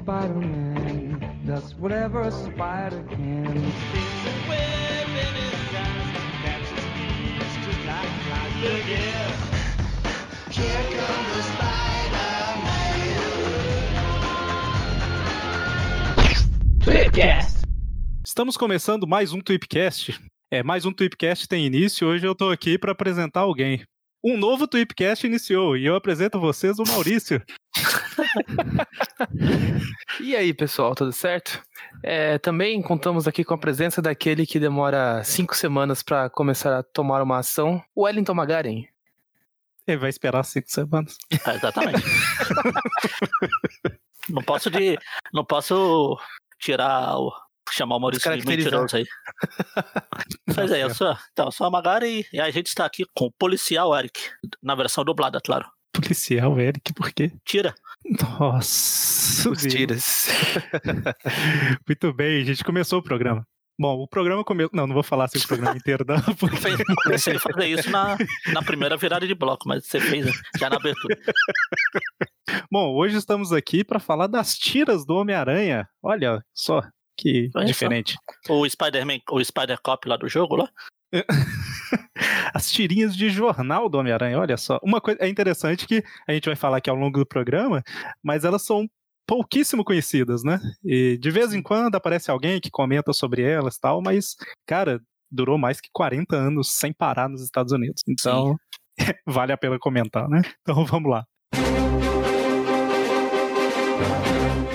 Spider-Man does whatever a spider can. There's a web in his eyes that catches thieves just like flies. Look here. Here comes the Spider-Man. Tweepcast. Estamos começando mais um Tweepcast. É, mais um Tweepcast tem início. Hoje eu tô aqui para apresentar alguém. Um novo Tweepcast iniciou e eu apresento a vocês o Maurício. E aí, pessoal, tudo certo? É, também contamos aqui com a presença daquele que demora cinco semanas para começar a tomar uma ação, o Wellington Magaren. Ele vai esperar cinco semanas. É, exatamente. não posso de. Não posso tirar o. chamar o Maurício de mentiroso aí. Mas é, eu sou, então, eu sou a Magari e a gente está aqui com o policial Eric, na versão dublada, claro. Policial, Eric, por quê? Tira. Nossa. Os tiras. Muito bem, a gente começou o programa. Bom, o programa começou. Não, não vou falar assim o programa inteiro, não. porque- Pensei em fazer isso na, na primeira virada de bloco, mas você fez já na abertura. Bom, hoje estamos aqui para falar das tiras do Homem-Aranha. Olha só que Olha só. diferente. O Spider-Man, o Spider-Cop lá do jogo lá. As tirinhas de jornal do Homem-Aranha, olha só. Uma coisa é interessante que a gente vai falar aqui ao longo do programa, mas elas são pouquíssimo conhecidas, né? E de vez em quando aparece alguém que comenta sobre elas e tal, mas, cara, durou mais que 40 anos sem parar nos Estados Unidos. Então, vale a pena comentar, né? Então vamos lá.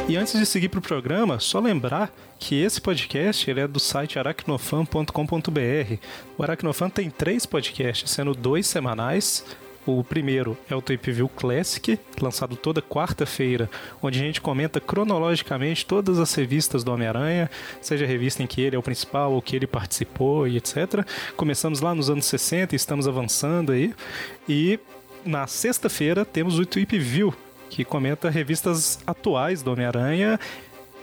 E antes de seguir para o programa, só lembrar que esse podcast ele é do site aracnofan.com.br. O Aracnofan tem três podcasts, sendo dois semanais. O primeiro é o Tape View Classic, lançado toda quarta-feira, onde a gente comenta cronologicamente todas as revistas do Homem-Aranha, seja a revista em que ele é o principal ou que ele participou e etc. Começamos lá nos anos 60 e estamos avançando aí. E na sexta-feira temos o Tweep View, que comenta revistas atuais do Homem-Aranha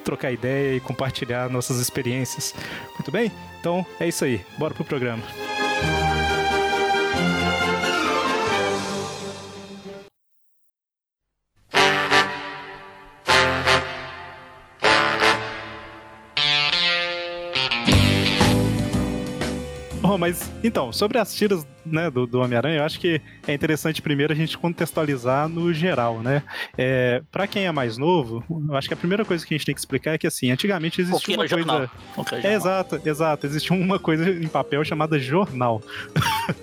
trocar ideia e compartilhar nossas experiências. Muito bem? Então é isso aí. Bora pro programa. Bom, mas então, sobre as tiras né, do, do Homem-Aranha, eu acho que é interessante primeiro a gente contextualizar no geral, né? É, para quem é mais novo, eu acho que a primeira coisa que a gente tem que explicar é que assim, antigamente existia uma coisa. É exato, exato. Existia uma coisa em papel chamada jornal.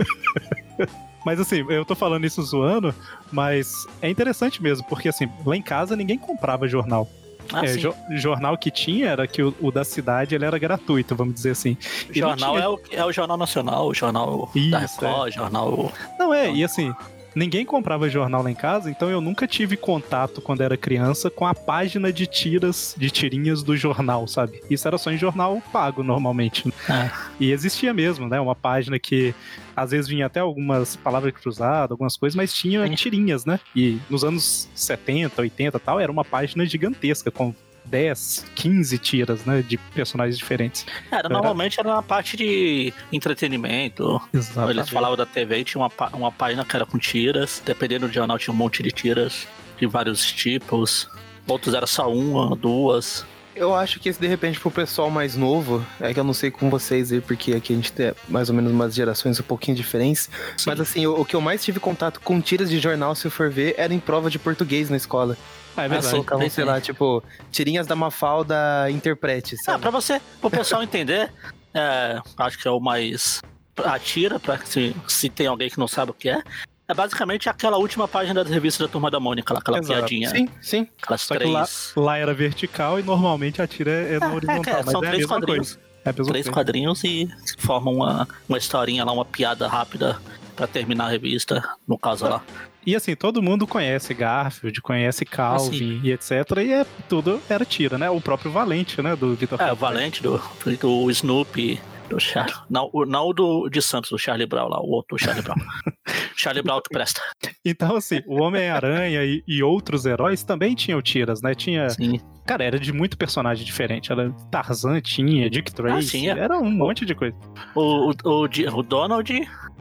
Mas assim, eu tô falando isso zoando, mas é interessante mesmo, porque assim, lá em casa ninguém comprava jornal. Ah, É, jo- jornal que tinha era que o, o da cidade ele era gratuito, vamos dizer assim. E jornal tinha- é, o, é o Jornal Nacional, o Jornal da Isso, Record, Jornal. Não é, e assim, ninguém comprava jornal lá em casa, então eu nunca tive contato quando era criança com a página de tiras, de tirinhas do jornal, sabe? Isso era só em jornal pago normalmente. É. E existia mesmo, né? Uma página que às vezes vinha até algumas palavras cruzadas, algumas coisas, mas tinha tirinhas, né? E nos anos 70, 80 e tal, era uma página gigantesca com 10, 15 tiras, né? De personagens diferentes. Era, normalmente era na parte de entretenimento. Exato. Eles falavam da TV e tinha uma, uma página que era com tiras. Dependendo do jornal, tinha um monte de tiras de vários tipos. Outros era só uma, duas. Eu acho que esse, de repente, pro pessoal mais novo, é que eu não sei com vocês aí, porque aqui a gente tem mais ou menos umas gerações um pouquinho diferentes. Sim. Mas assim, o, o que eu mais tive contato com tiras de jornal, se eu for ver, era em prova de português na escola. Ah, é verdade. colocavam, tem sei lá, tipo, tirinhas da Mafalda interprete, Ah, sabe? pra você, pro pessoal entender, é, acho que é o mais. A tira, pra se, se tem alguém que não sabe o que é. É basicamente aquela última página das revistas da Turma da Mônica, lá, aquela Exato. piadinha. Sim, sim. Aquelas Só três. lá, lá era vertical e normalmente a tira é, é no horizontal. é, mas são é a três mesma quadrinhos. coisa. É a mesma três coisa. quadrinhos e formam uma, uma historinha lá, uma piada rápida pra terminar a revista, no caso lá. E assim, todo mundo conhece Garfield, conhece Calvin e etc. E é, tudo era tira, né? O próprio Valente, né? Do Vitor É, o. Valente do, do Snoopy, do Charlie. Não, o- não do de Santos, do Charlie Brown lá, o outro Charlie Brown. Charlie Brown que presta. Então, assim, o Homem-Aranha e, e outros heróis também tinham tiras, né? Tinha. Sim. Cara, era de muito personagem diferente. Era Tarzan, tinha, Dick Tracy, sim, é. era um monte de coisa. O, o, o, o Donald,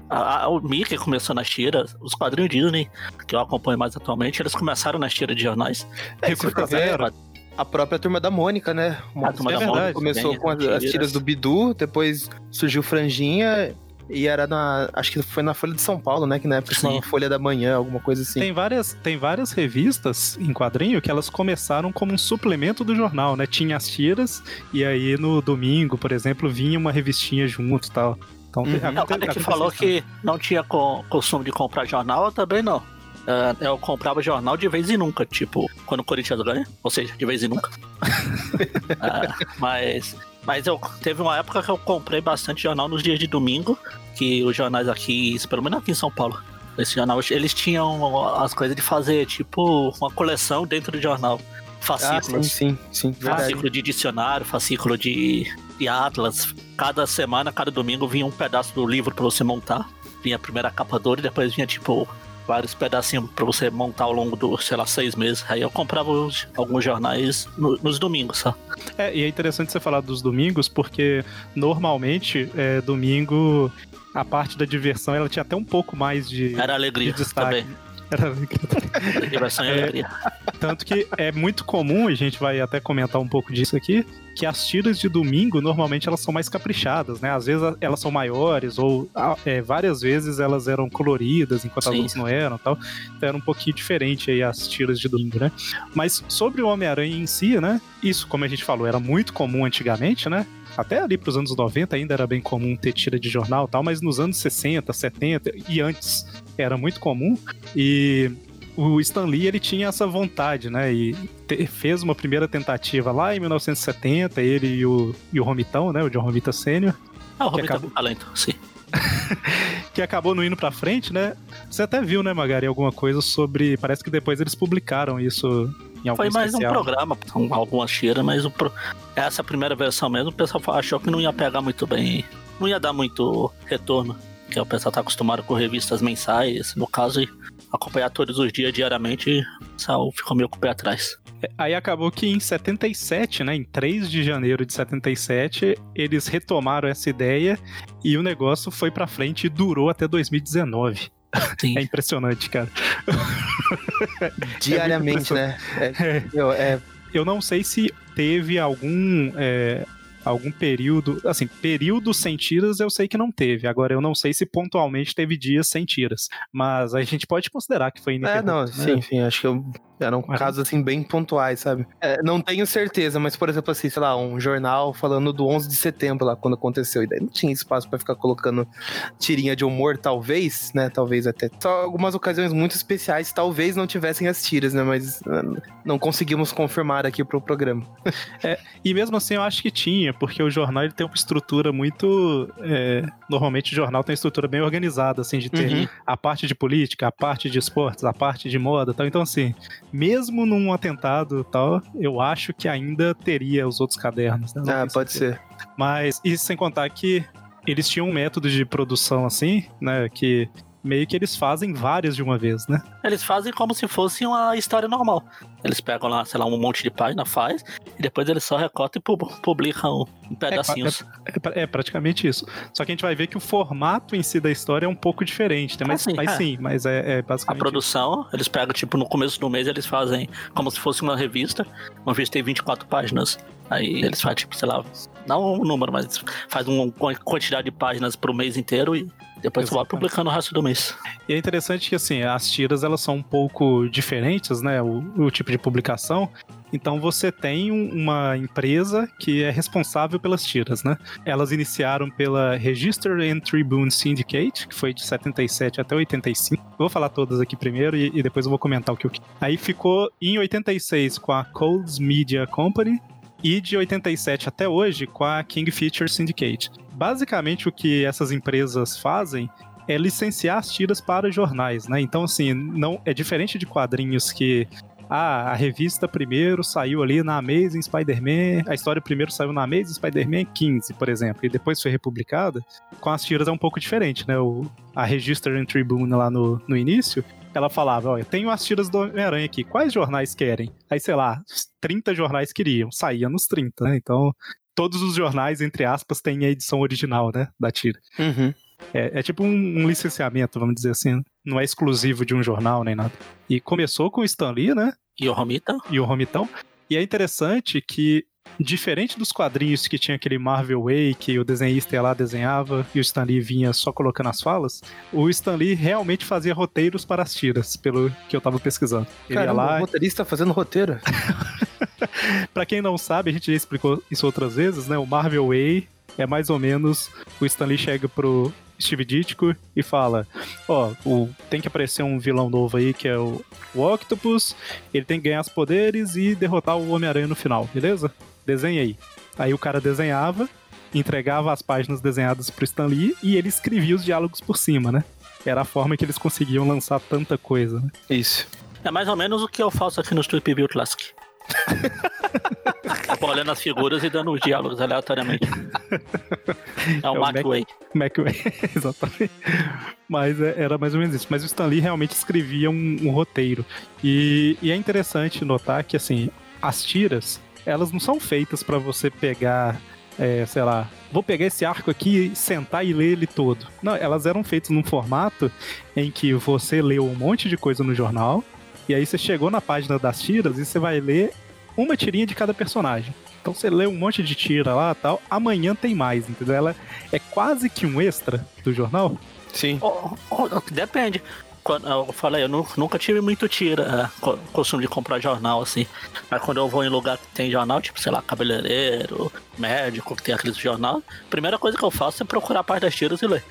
a- a- o Mickey começou nas tiras, os quadrinhos Disney, que eu acompanho mais atualmente, eles começaram nas tiras de jornais. É, a própria Turma da Mônica, né? A Turma da Mônica começou também, com as, tiras. as tiras do Bidu, depois surgiu Franjinha e era na. Acho que foi na Folha de São Paulo, né? Que na época chamava Folha da Manhã, alguma coisa assim. Tem várias, tem várias revistas em quadrinho que elas começaram como um suplemento do jornal, né? Tinha as tiras, e aí no domingo, por exemplo, vinha uma revistinha junto e tal. Então, Uhum. tem- Não, o cara que acontece falou que não tinha co- costume de comprar jornal, eu também não. Ah, eu comprava jornal de vez em nunca, tipo, quando o Corinthians ganha, ou seja, de vez em nunca. Ah, mas mas eu teve uma época que eu comprei bastante jornal nos dias de domingo, que os jornais aqui, pelo menos aqui em São Paulo, esse jornal, eles tinham as coisas de fazer, tipo, uma coleção dentro do jornal. Ah, sim, Fascículos. sim, sim, fascículo de dicionário, fascículo de, de atlas. Cada semana, cada domingo vinha um pedaço do livro pra você montar. Vinha a primeira capa dura e depois vinha tipo vários pedacinhos pra você montar ao longo do, sei lá, seis meses. Aí eu comprava os- alguns jornais no- nos domingos, só. É, e é interessante você falar dos domingos, porque normalmente, é, domingo, a parte da diversão, ela tinha até um pouco mais de, Era de alegria destaque. também. Era e É. Tanto que é muito comum, e a gente vai até comentar um pouco disso aqui, que as tiras de domingo, normalmente, elas são mais caprichadas, né? Às vezes elas são maiores, ou é, várias vezes elas eram coloridas, enquanto as outras não eram e tal. Então era um pouquinho diferente aí as tiras de domingo, né? Mas sobre o Homem-Aranha em si, né? Isso, como a gente falou, era muito comum antigamente, né? Até ali pros anos 90 ainda era bem comum ter tira de jornal e tal, mas nos anos 60, 70 e antes era muito comum. E o Stan Lee ele tinha essa vontade, né? E te- fez uma primeira tentativa lá em 1970, ele e o, e o Romitão, né? O John Romita Sr., Ah, o Robin tá acabou- talento, sim. que acabou não indo pra frente, né? Você até viu, né, Magari, alguma coisa sobre. Parece que depois eles publicaram isso Foi mais um especial. programa, são algumas tiras, mas o pro- essa primeira versão mesmo, o pessoal achou que não ia pegar muito bem, não ia dar muito retorno. Que o pessoal tá acostumado com revistas mensais, no caso, e acompanhar todos os dias diariamente, o pessoal ficou meio com o pé atrás. Aí acabou que em 77, né, em 3 de janeiro de 77, eles retomaram essa ideia e o negócio foi pra frente e durou até 2019. Sim. É impressionante, cara. Diariamente, né? É, meu, é, Eu não sei se teve algum é, algum período, assim, período sem tiras eu sei que não teve. Agora eu não sei se pontualmente teve dias sem tiras, mas a gente pode considerar que foi é, ininterrupto. não, né? sim, sim, acho que eu Eram Mas- casos, assim, bem pontuais, sabe? É, não tenho certeza, mas, por exemplo, assim, sei lá, um jornal falando do 11 de setembro lá, quando aconteceu. E daí não tinha espaço pra ficar colocando tirinha de humor, talvez, né? Talvez até. Só algumas ocasiões muito especiais, talvez não tivessem as tiras, né? Mas ah, não conseguimos confirmar aqui pro programa. E mesmo assim eu acho que tinha, porque o jornal ele tem uma estrutura muito. é, normalmente o jornal tem uma estrutura bem organizada, assim, de ter Uhum. a parte de política, a parte de esportes, a parte de moda e tal. Então, assim, mesmo num atentado e tal, eu acho que ainda teria os outros cadernos, né? Ah, pode certeza. ser. Mas, e sem contar que eles tinham um método de produção assim, né? Que meio que eles fazem várias de uma vez, né? Eles fazem como se fosse uma história normal. Eles pegam lá, sei lá, um monte de página, faz, e depois eles só recortam e pu- publicam em pedacinhos. É, pra- é praticamente isso. Só que a gente vai ver que o formato em si da história é um pouco diferente, né? Mas, Ah, sim, mas é. sim, mas é, é A basicamente. produção, eles pegam, tipo, no começo do mês eles fazem como se fosse uma revista. Uma revista tem 24 páginas. Aí eles fazem, tipo, sei lá, não um número, mas faz uma quantidade de páginas pro mês inteiro e depois vai Exatamente. publicando o resto do mês. E é interessante que assim, as tiras elas são um pouco diferentes, né? O, o tipo de publicação. Então você tem um- uma empresa que é responsável pelas tiras, né? Elas iniciaram pela Register and Tribune Syndicate, que foi de 77 até 85. Eu vou falar todas aqui primeiro e, e depois eu vou comentar o que eu. Aí ficou em 86 com a Coles Media Company e de 87 até hoje com a King Feature Syndicate. Basicamente o que essas empresas fazem é licenciar as tiras para jornais, né? Então, assim, não é diferente de quadrinhos que ah, a revista primeiro saiu ali na Amazing Spider-Man, a história primeiro saiu na Amazing Spider-Man 15, por exemplo, e depois foi republicada. Com as tiras é um pouco diferente, né? O, a Register and Tribune lá no, no início, ela falava, olha, tenho as tiras do Homem-Aranha aqui, quais jornais querem? Aí, sei lá, 30 jornais queriam, saía nos 30, né? Então, todos os jornais, entre aspas, têm a edição original, né, da tira. Uhum. É, é tipo um, um licenciamento, vamos dizer assim. Não é exclusivo de um jornal nem nada. E começou com o Stan Lee, né? E o Romita, E o Romitão. E é interessante que, diferente dos quadrinhos que tinha aquele Marvel Way, que o desenhista ia lá, desenhava e o Stan Lee vinha só colocando as falas, o Stan Lee realmente fazia roteiros para as tiras, pelo que eu tava pesquisando. Ele ia Caramba, lá o roteirista fazendo roteiro. Pra quem não sabe, a gente já explicou isso outras vezes, né? O Marvel Way é mais ou menos o Stan Lee chega pro Steve Ditko e fala: Ó, o- tem que aparecer um vilão novo aí que é o, o Octopus, ele tem que ganhar os poderes e derrotar o Homem-Aranha no final, beleza? Desenha aí. O cara desenhava, entregava as páginas desenhadas pro Stan Lee e ele escrevia os diálogos por cima, né? Era a forma que eles conseguiam lançar tanta coisa, né? Isso. é mais ou menos o que eu faço aqui no Strip View Classic. Olhando as figuras e dando os diálogos aleatoriamente. É É o o Mac Mac- Way. McWay, exatamente. Mas é- era mais ou menos isso. Mas o Stan Lee realmente escrevia um, um roteiro. E, e é interessante notar que, assim, as tiras, elas não são feitas pra você pegar, é, sei lá, vou pegar esse arco aqui, sentar e ler ele todo. Não, elas eram feitas num formato em que você leu um monte de coisa no jornal, e aí você chegou na página das tiras e você vai ler uma tirinha de cada personagem. Então você lê um monte de tira lá tal, amanhã tem mais, entendeu? Ela é quase que um extra do jornal. Sim. Oh, oh, Depende. Quando, eu falei, eu nu- nunca tive muito tira, é, co- costume de comprar jornal, assim. Mas quando eu vou em lugar que tem jornal, tipo, sei lá, cabeleireiro, médico, que tem aqueles jornal, a primeira coisa que eu faço é procurar a parte das tiras e ler.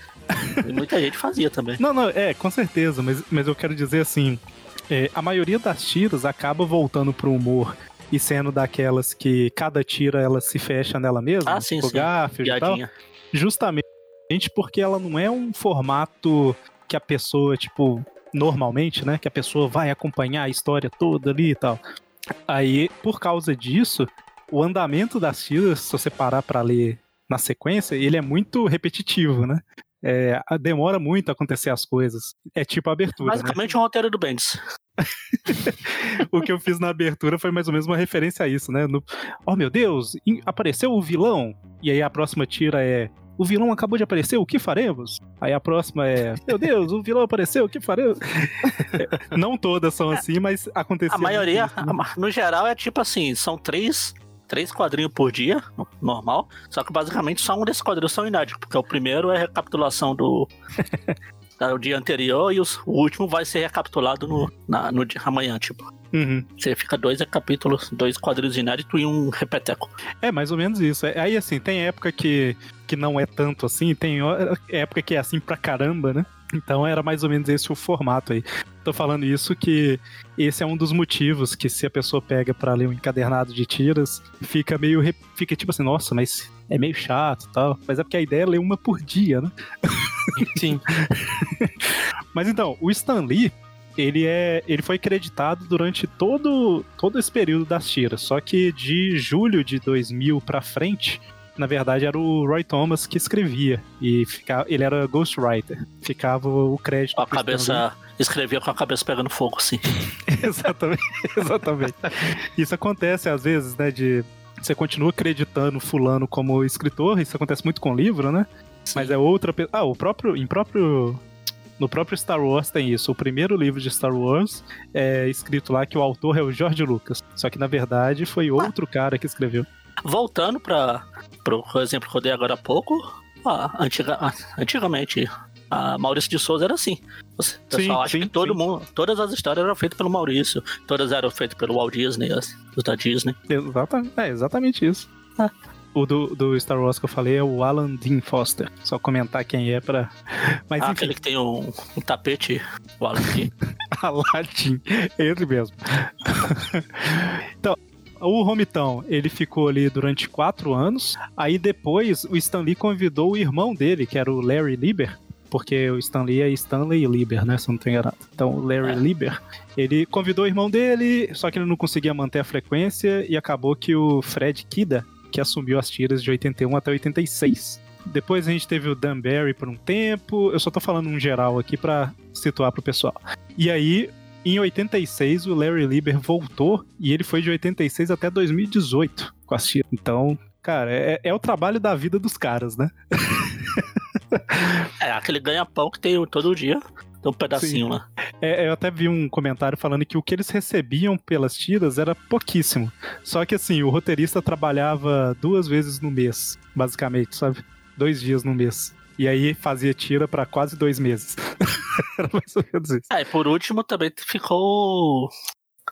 E muita gente fazia também. Não, não, é, com certeza, mas, mas eu quero dizer assim, é, a maioria das tiras acaba voltando pro humor e sendo daquelas que cada tira ela se fecha nela mesma, Ah, sim, tipo sim. E tal, Piadinha. justamente porque ela não é um formato que a pessoa, tipo, normalmente, né, que a pessoa vai acompanhar a história toda ali e tal. Aí, por causa disso, o andamento das tiras, se você parar pra ler na sequência, ele é muito repetitivo, né? É, demora muito a acontecer as coisas. É tipo a abertura, né? Basicamente um roteiro do Bendis. O que eu fiz na abertura foi mais ou menos uma referência a isso, né? No, oh meu Deus, apareceu o vilão. E aí a próxima tira é. O vilão acabou de aparecer, o que faremos? Aí a próxima é. Meu Deus, o vilão apareceu, o que faremos? É, Não todas são assim, mas aconteceu. A maioria, muito né? no geral, é tipo assim, são três, três quadrinhos por dia, no- normal. Só que basicamente só um desses quadrinhos são inéditos, porque o primeiro é recapitulação do. do dia anterior e os- o último vai ser recapitulado no, na- no dia, amanhã, tipo. Uhum. Você fica dois capítulos, dois quadrinhos inéditos e um repeteco. É mais ou menos isso. É- Aí, assim, tem época que, que não é tanto assim, tem época que é assim pra caramba, né? Então era mais ou menos esse o formato aí. Tô falando isso que esse é um dos motivos que se a pessoa pega pra ler um encadernado de tiras, fica meio. re- fica tipo assim, nossa, mas é meio chato e tal. Mas é porque a ideia é ler uma por dia, né? Sim. Mas então, o Stan Lee, ele, é, ele foi creditado durante todo, todo esse período das tiras. Só que de julho de 2000 pra frente, na verdade era o Roy Thomas que escrevia. E ficava, ele era ghostwriter. Ficava o crédito. Com a cabeça. Escrevia com a cabeça pegando fogo, assim. exatamente, exatamente. Isso acontece às vezes, né, de você continua acreditando fulano como escritor, isso acontece muito com livro, né? Mas é outra pe- Ah, o próprio em próprio no próprio Star Wars tem isso. O primeiro livro de Star Wars é escrito lá que o autor é o George Lucas. Só que na verdade foi outro cara que escreveu. Voltando para o exemplo que eu dei agora há pouco, ah, antiga, ah, antigamente a Maurício de Souza era assim. Você- Sim, acha sim, que todo sim. mundo, todas as histórias eram feitas pelo Maurício, todas eram feitas pelo Walt Disney, as, da Disney. Exatamente, é exatamente isso. Ah. O do, do Star Wars que eu falei é o Alan Dean Foster. Só comentar quem é pra. Mas Ah, enfim, aquele que tem um, um tapete, o Alan Key. Aladdin, ele mesmo. então, o Romitão, ele ficou ali durante quatro anos. Aí depois o Stan Lee convidou o irmão dele, que era o Larry Lieber, porque o Stan Lee é Stanley Lieber, né? Se eu não tô enganado. Então, o Larry É. Lieber, ele convidou o irmão dele, só que ele não conseguia manter a frequência e acabou que o Fred Kida, que assumiu as tiras de 81 até 86. Depois a gente teve o Dan Barry por um tempo. Eu só tô falando um geral aqui pra situar pro pessoal. E aí, em 86, o Larry Lieber voltou e ele foi de 86 até 2018 com as tiras. Então, cara, é, é o trabalho da vida dos caras, né? É, aquele ganha-pão que tem todo dia. Tem um pedacinho lá. É, eu até vi um comentário falando que o que eles recebiam pelas tiras era pouquíssimo. Só que assim, o roteirista trabalhava duas vezes no mês, basicamente, sabe? Dois dias no mês. E aí fazia tira pra quase dois meses. era mais ou menos isso. É, e por último também ficou.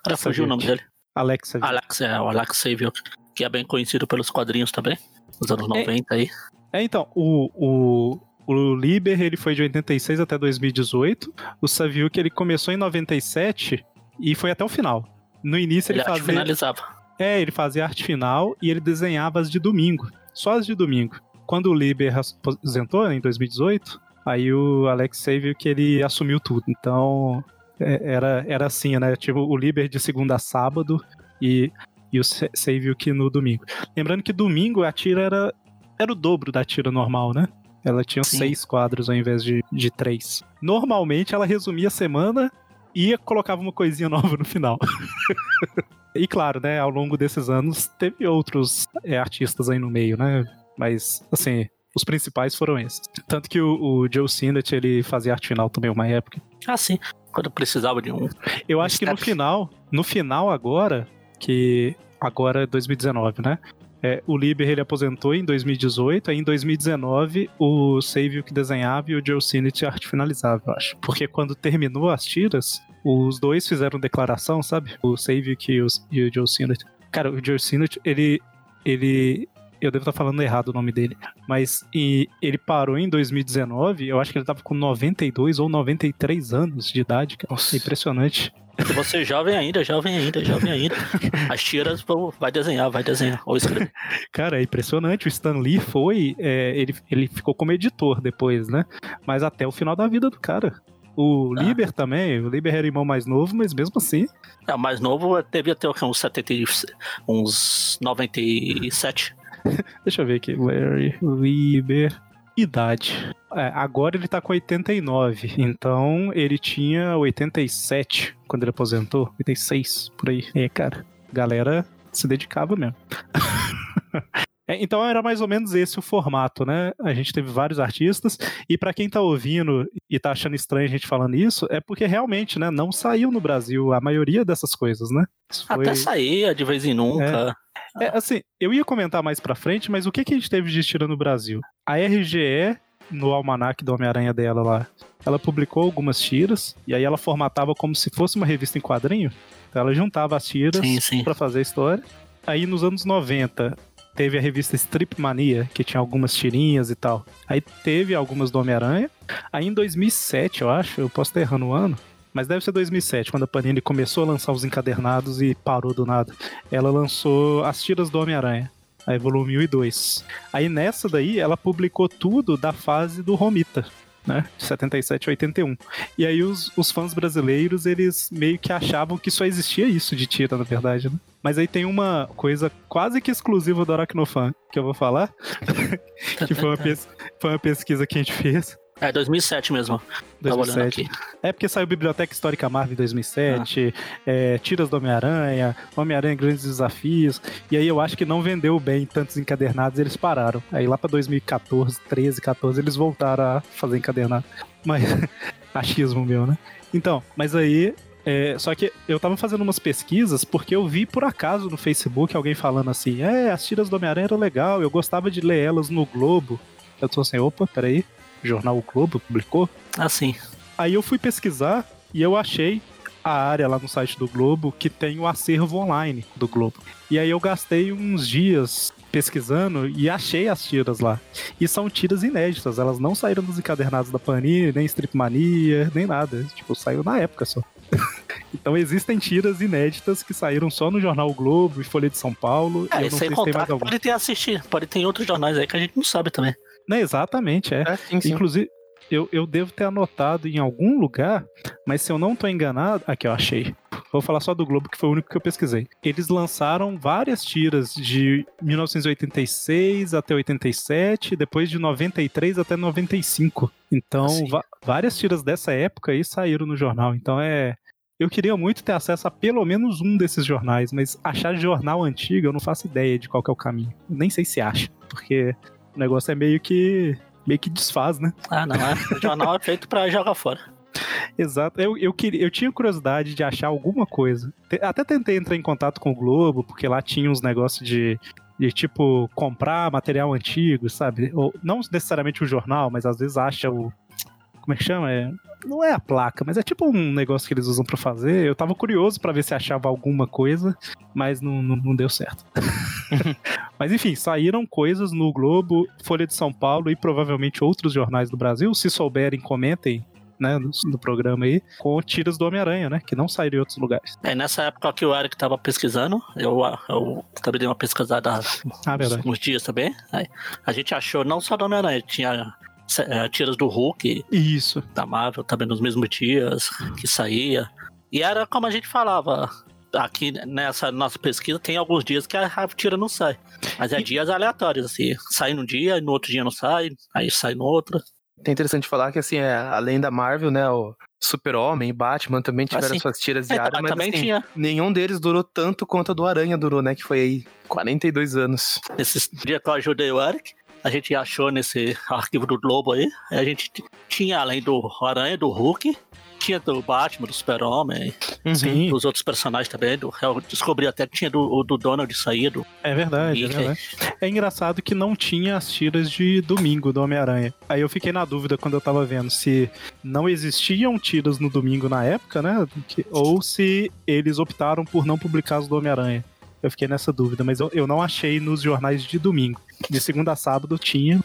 Cara, fugiu o nome dele. Alexa. Alex, é, o Alex Savior, que é bem conhecido pelos quadrinhos também. Nos anos 90 aí. É, então, o, o, o Liber, ele foi de 86 até 2018. O Saviuk, ele começou em 97 e foi até o final. No início ele, Ele fazia... finalizava. É, ele fazia arte final e ele desenhava as de domingo. Só as de domingo. Quando o Liber aposentou, em 2018, aí o Alex Saviuk, ele assumiu tudo. Então, é, era, era assim, né? Tipo, o Liber de segunda a sábado e, e o Sa- Saviuk no domingo. Lembrando que domingo a tira era, era o dobro da tira normal, né? Ela tinha Sim. seis quadros ao invés de, de três. Normalmente ela resumia a semana e colocava uma coisinha nova no final. E claro, né, ao longo desses anos teve outros é, artistas aí no meio, né? Mas, assim, os principais foram esses. Tanto que o, o Joe Sinnott, ele fazia arte final também uma época. Ah, sim. Quando precisava de um. Eu acho que no final, no final agora, que agora é 2019, né? É, o Lieber ele aposentou em 2018, aí em 2019 o Save que desenhava e o Joe Sinnott arte finalizava, eu acho. Porque quando terminou as tiras, os dois fizeram declaração, sabe? O Save e o, e o Joe Sinnott. Cara, o Joe Sinnott, ele, ele eu devo estar falando errado o nome dele, mas e ele parou em 2019, eu acho que ele tava com 92 ou 93 anos de idade, cara. Nossa. Impressionante. Se você é jovem ainda, jovem ainda, jovem ainda. As tiras vão, vai desenhar, vai desenhar. Ou escrever. Cara, é impressionante. O Stan Lee foi. é, ele, ele ficou como editor depois, né? Mas até o final da vida do cara. O Ah. Lieber também, o Lieber era irmão mais novo, mas mesmo assim. É, o mais novo devia ter uns 70, e- uns 97. Deixa eu ver aqui. Larry Lieber. Idade. É, agora ele tá com 89. Então ele tinha 87 quando ele aposentou. 86, por aí. É, cara. Galera se dedicava mesmo. É, então era mais ou menos esse o formato, né? A gente teve vários artistas e pra quem tá ouvindo e tá achando estranho a gente falando isso, é porque realmente, né, não saiu no Brasil a maioria dessas coisas, né? Foi- Até saía de vez em nunca. É, assim, eu ia comentar mais pra frente, mas o que, que a gente teve de tira no Brasil? A RGE no almanac do Homem-Aranha dela lá. Ela publicou algumas tiras e aí ela formatava como se fosse uma revista em quadrinho. Então ela juntava as tiras pra fazer a história. Aí nos anos 90 teve a revista Strip Mania, que tinha algumas tirinhas e tal. Aí teve algumas do Homem-Aranha. Aí em 2007, eu acho, eu posso estar errando o ano, mas deve ser 2007, quando a Panini começou a lançar os encadernados e parou do nada. Ela lançou as tiras do Homem-Aranha. Aí volume 1 e 2. Aí nessa daí, ela publicou tudo da fase do Romita, né? De 77 a 81. E aí os, os fãs brasileiros, eles meio que achavam que só existia isso de tira, na verdade, né? Mas aí tem uma coisa quase que exclusiva do Aracnofan, que eu vou falar, que foi uma, foi uma pesquisa que a gente fez. É 2007 mesmo. Tava olhando 2007. aqui. É porque saiu Biblioteca Histórica Marvel em 2007, é, Tiras do Homem-Aranha, Homem-Aranha Grandes Desafios, e aí eu acho que não vendeu bem tantos encadernados eles pararam. Aí lá pra 2014, 13, 14 eles voltaram a fazer encadernado. Mas, achismo meu, né? Então, mas aí. é, só que eu tava fazendo umas pesquisas porque eu vi por acaso no Facebook alguém falando assim: é, as tiras do Homem-Aranha eram legal, eu gostava de ler elas no Globo. Eu tô assim, opa, peraí, jornal O Globo publicou? Assim. Aí eu fui pesquisar e eu achei a área lá no site do Globo que tem o acervo online do Globo. E aí eu gastei uns dias pesquisando e achei as tiras lá. E são tiras inéditas, elas não saíram dos encadernados da Panini, nem Strip Mania, nem nada. Tipo, saiu na época só. então existem tiras inéditas que saíram só no jornal O Globo e Folha de São Paulo. e É, eu e não sem sei se tem mais algum. pode ter assistido, pode ter outros jornais aí que a gente não sabe também. Não, exatamente, é. É, sim, sim. Inclusive, eu, eu devo ter anotado em algum lugar, mas se eu não tô enganado. Aqui, eu achei. Vou falar só do Globo, que foi o único que eu pesquisei. Eles lançaram várias tiras de 1986 até 87, depois de 93 até 95. Então, Assim. várias tiras dessa época aí saíram no jornal. Então é. Eu queria muito ter acesso a pelo menos um desses jornais, mas achar jornal antigo eu não faço ideia de qual é o caminho. Nem sei se acha, porque o negócio é meio que meio que desfaz, né? Ah, não, é. O jornal é feito pra jogar fora. Exato. Eu, eu, queria, eu tinha curiosidade de achar alguma coisa. Até tentei entrar em contato com o Globo, porque lá tinha uns negócios de, de tipo, comprar material antigo, sabe? Ou, não necessariamente o jornal, mas às vezes acha o. Como é que chama? É, não é a placa, mas é tipo um negócio que eles usam pra fazer. Eu tava curioso pra ver se achava alguma coisa, mas não, não, não deu certo. mas enfim, saíram coisas no Globo, Folha de São Paulo e provavelmente outros jornais do Brasil. Se souberem, comentem né, no, no programa aí, com tiras do Homem-Aranha, né? Que não saíram em outros lugares. É, nessa época que o Eric tava pesquisando, eu, eu também dei uma pesquisada Ah, verdade. uns dias também. Aí, a gente achou não só do Homem-Aranha, tinha tiras do Hulk, Isso. da Marvel, também nos mesmos dias que saía. E era como a gente falava. Aqui nessa nossa pesquisa tem alguns dias que a tira não sai. Mas é E- dias aleatórios, assim. Sai num dia, no outro dia não sai, aí sai no outro. É interessante falar que, assim, é, além da Marvel, né, o Super-Homem e Batman também tiveram Assim. suas tiras É, diárias, mas também assim, tinha nenhum deles durou tanto quanto a do Aranha durou, né, que foi aí 42 anos. Esses dias que eu ajudei o Eric, a gente achou nesse arquivo do Globo aí, a gente tinha além do Aranha, do Hulk, tinha do Batman, do Super-Homem, Uhum. Dos outros personagens também. Do, eu descobri até que tinha do, do Donald saído. é verdade, é verdade. É engraçado que não tinha as tiras de domingo do Homem-Aranha. Aí eu fiquei na dúvida quando eu tava vendo se não existiam tiras no domingo na época, né? ou se eles optaram por não publicar as do Homem-Aranha. Eu fiquei nessa dúvida, mas eu, eu não achei nos jornais de domingo. De segunda a sábado tinha.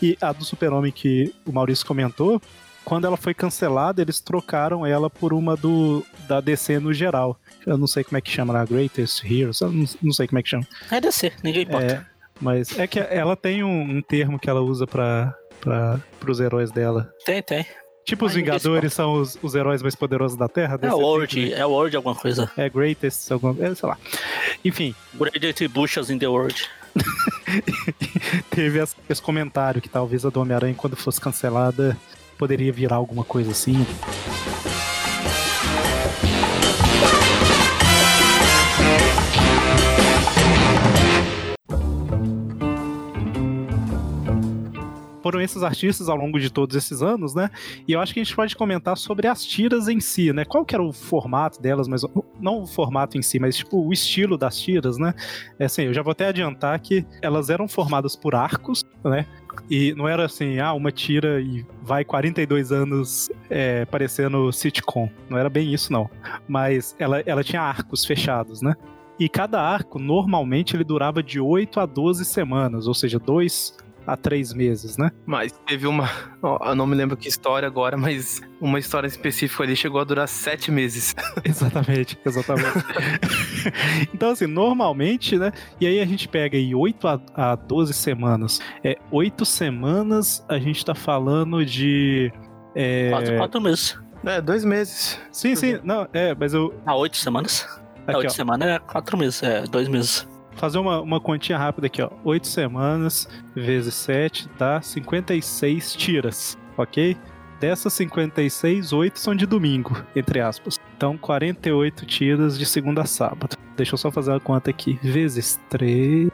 E a do Super-Homem que o Maurício comentou, quando ela foi cancelada, eles trocaram ela por uma do da DC no geral. Eu não sei como é que chama lá, Greatest Heroes, eu não, não sei como é que chama. É DC, ninguém importa. É, mas é que ela tem um, um termo que ela usa pra, pra, pros heróis dela. Tem, tem. Tipo, os Vingadores são os, os heróis mais poderosos da Terra. É o Word, também. é o Word alguma coisa. É Greatest, alguma, é, sei lá. Enfim, Greatest Bushas in the World. teve esse, esse comentário que talvez a do Homem-Aranha, quando fosse cancelada, poderia virar alguma coisa assim. Foram esses artistas ao longo de todos esses anos, né? E eu acho que a gente pode comentar sobre as tiras em si, né? Qual que era o formato delas, mas não o formato em si, mas tipo o estilo das tiras, né? É assim, eu já vou até adiantar que elas eram formadas por arcos, né? E não era assim, ah, uma tira e vai 42 anos é, parecendo sitcom. Não era bem isso, não. Mas ela, ela tinha arcos fechados, né? E cada arco, normalmente, ele durava de 8 a 12 semanas, ou seja, dois a três meses, né? Mas teve uma. Eu não me lembro que história agora, mas uma história específica ali chegou a durar sete meses. Exatamente, exatamente. então, assim, normalmente, né? E aí a gente pega aí 8 a, a 12 semanas. É, 8 semanas a gente tá falando de. É... Quatro, quatro meses. É, dois meses. Sim, sim, não, é, mas eu. Ah, oito semanas? é, Aqui, oito ó, semanas é quatro meses, é dois meses. Fazer uma, uma continha rápida aqui, ó. 8 semanas vezes 7 dá 56 tiras, ok? Dessas 56, 8 são de domingo, entre aspas. Então, 48 tiras de segunda a sábado. Deixa eu só fazer a conta aqui. Vezes 3.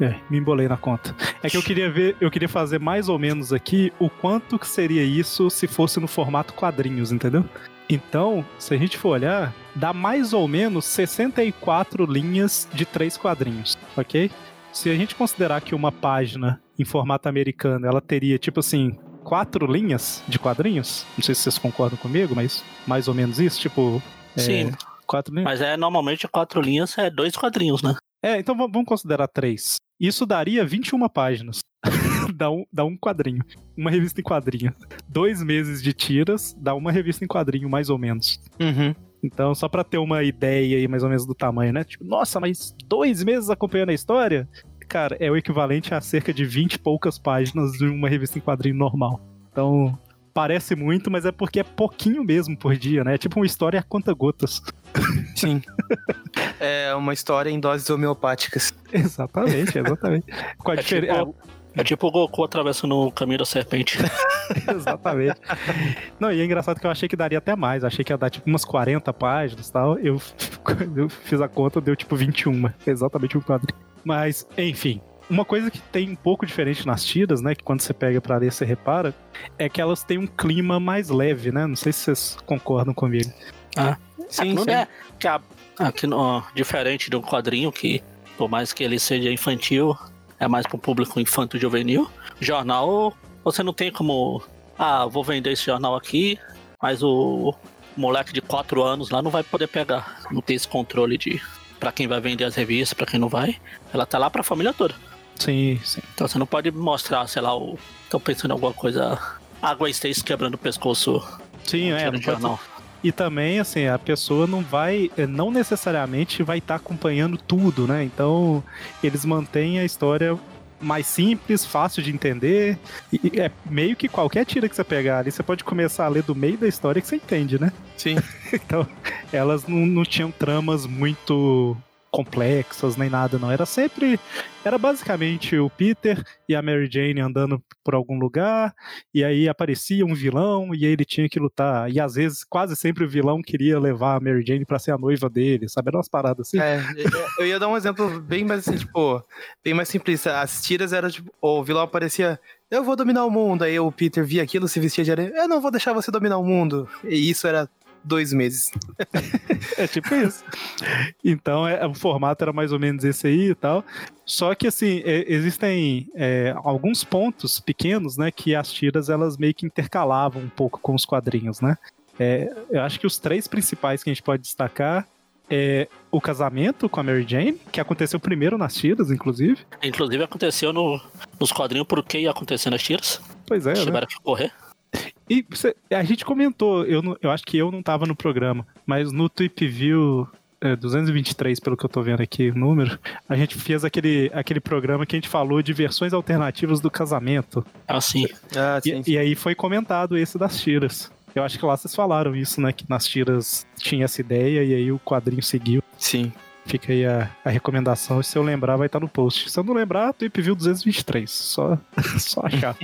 é, me embolei na conta. É que eu queria ver, eu queria fazer mais ou menos aqui o quanto que seria isso se fosse no formato quadrinhos, entendeu? Então, se a gente for olhar, dá mais ou menos 64 linhas de três quadrinhos, ok? Se a gente considerar que uma página em formato americano, ela teria tipo assim, quatro linhas de quadrinhos, não sei se vocês concordam comigo, mas mais ou menos isso, tipo, é, Sim, quatro linhas. mas é normalmente quatro linhas é dois quadrinhos, né? É, então vamos vamos considerar três. Isso daria 21 páginas. dá, um, dá um quadrinho. Uma revista em quadrinho. Dois meses de tiras dá uma revista em quadrinho, mais ou menos. Uhum. Então, só pra ter uma ideia aí, mais ou menos, do tamanho, né? Tipo, nossa, mas dois meses acompanhando a história? Cara, é o equivalente a cerca de 20 e poucas páginas de uma revista em quadrinho normal. Então, parece muito, mas é porque é pouquinho mesmo por dia, né? É tipo uma história a conta gotas. Sim. é uma história em doses homeopáticas. Exatamente, exatamente. Com a É diferença. tipo, é tipo o Goku atravessando o caminho da serpente. Exatamente. Não, e é engraçado que eu achei que daria até mais. Eu achei que ia dar tipo umas 40 páginas e tal. Eu, eu fiz a conta, deu tipo 21. Exatamente um quadrinho. Mas, enfim. Uma coisa que tem um pouco diferente nas tiras, né? Que quando você pega pra ler, você repara, é que elas têm um clima mais leve, né? Não sei se vocês concordam comigo. Sim, não sim. é que a, aqui no, diferente de um quadrinho que, por mais que ele seja infantil, é mais pro público infanto juvenil. Jornal, você não tem como. Ah, vou vender esse jornal aqui, mas o moleque de 4 anos lá não vai poder pegar. Não tem esse controle de pra quem vai vender as revistas, pra quem não vai. Ela tá lá pra família toda. Sim, sim. Então você não pode mostrar, sei lá, o. Tô pensando em alguma coisa. A Gwen Stacy quebrando o pescoço. Sim, é. Não de pode jornal. E também, assim, a pessoa não vai, eh, não necessariamente vai estar acompanhando tudo, né? Então, eles mantêm a história mais simples, fácil de entender. E e é meio que qualquer tira que você pegar ali, você pode começar a ler do meio da história que você entende, né? Sim. Então, elas não, não tinham tramas muito complexas nem nada, não. Era sempre. Era basicamente o Peter e a Mary Jane andando por algum lugar, e aí aparecia um vilão, e ele tinha que lutar. E às vezes, quase sempre o vilão queria levar a Mary Jane pra ser a noiva dele, sabe? Eram umas paradas assim. É, eu ia dar um exemplo bem mais assim, tipo, bem mais simplista. As tiras eram tipo, o vilão aparecia, eu vou dominar o mundo. Aí o Peter via aquilo, se vestia de areia, eu não vou deixar você dominar o mundo. E isso era dois meses. É tipo isso. Então, é, o formato era mais ou menos esse aí e tal. Só que, assim, é, existem é, alguns pontos pequenos, né, que as tiras, elas meio que intercalavam um pouco com os quadrinhos, né? É, eu acho que os três principais que a gente pode destacar é o casamento com a Mary Jane, que aconteceu primeiro nas tiras, inclusive. Inclusive aconteceu no, nos quadrinhos porque ia acontecer nas tiras. Pois é, né? Tiveram que correr. E você- a gente comentou, eu, não- eu acho que eu não tava no programa, mas no Tweep View é, 223, pelo que eu tô vendo aqui, o número, a gente fez aquele, aquele programa que a gente falou de versões alternativas do casamento. Assim. Ah, E, e aí foi comentado esse das tiras. Eu acho que lá vocês falaram isso, né? Que nas tiras tinha essa ideia e aí o quadrinho seguiu. Sim. Fica aí a, a recomendação. Se eu lembrar, vai estar no post. Se eu não lembrar, Tweep View 223. Só, só achar.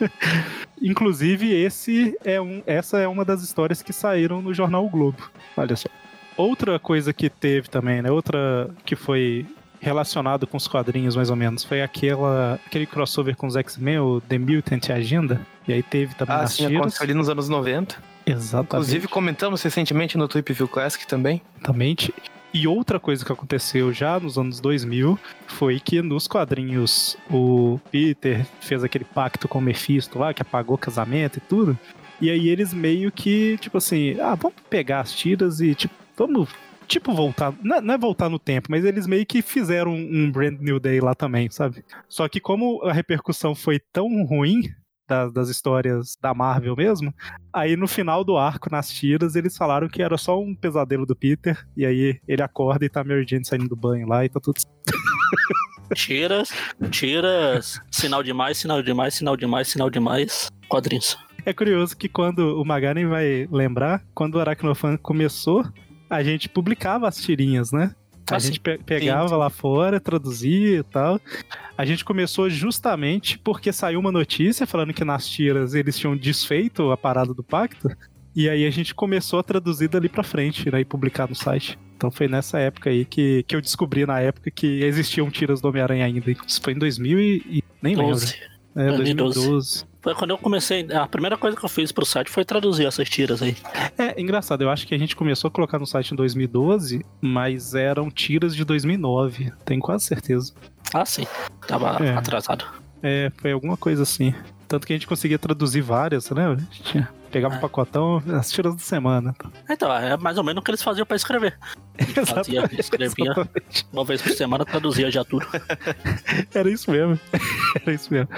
Inclusive, esse é um, essa é uma das histórias que saíram no jornal O Globo. Olha só. Outra coisa que teve também, né? Outra que foi relacionado com os quadrinhos, mais ou menos, foi aquela, aquele crossover com os X-Men, o The Mutant Agenda. E aí teve também Ah, nas sim, tiras. aconteceu ali nos anos 90. Exatamente. Inclusive, comentamos recentemente no Tweep View Classic também. Exatamente. E outra coisa que aconteceu já nos anos 2000 foi que nos quadrinhos o Peter fez aquele pacto com o Mephisto lá, que apagou o casamento e tudo. E aí eles meio que, tipo assim, ah, vamos pegar as tiras e, tipo, vamos, tipo, voltar. Não é, é voltar no tempo, mas eles meio que fizeram um Brand New Day lá também, sabe? Só que como a repercussão foi tão ruim, das, das histórias da Marvel mesmo. Aí no final do arco, nas tiras, eles falaram que era só um pesadelo do Peter. E aí ele acorda e tá Mary Jane saindo do banho lá e tá tudo. Tiras, tiras, sinal demais, sinal demais, sinal demais, sinal demais. Quadrinhos. É curioso que quando o Magaren vai lembrar, quando o Aracnofan começou, a gente publicava as tirinhas, né? A gente sim. pe- pegava lá fora, traduzia e tal. A gente começou justamente porque saiu uma notícia falando que nas tiras eles tinham desfeito a parada do pacto. E aí a gente começou a traduzir dali pra frente, né? E publicar no site. Então foi nessa época aí que, que eu descobri na época que existiam tiras do Homem-Aranha ainda. Isso foi em 2000 e... e nem lembro. 12. É, 2012. 2012. Foi quando eu comecei. A primeira coisa que eu fiz pro site foi traduzir essas tiras aí. É engraçado, eu acho que a gente começou a colocar no site em 2012, mas eram tiras de 2009, tenho quase certeza. Ah, sim. Tava É. atrasado. É, foi alguma coisa assim. Tanto que a gente conseguia traduzir várias, você lembra? A gente tinha- pegava um É. pacotão, as tiras da semana. Então, é mais ou menos o que eles faziam pra escrever. Fazia, escrevia. exatamente. Uma vez por semana traduzia já tudo. Era isso mesmo. Era isso mesmo.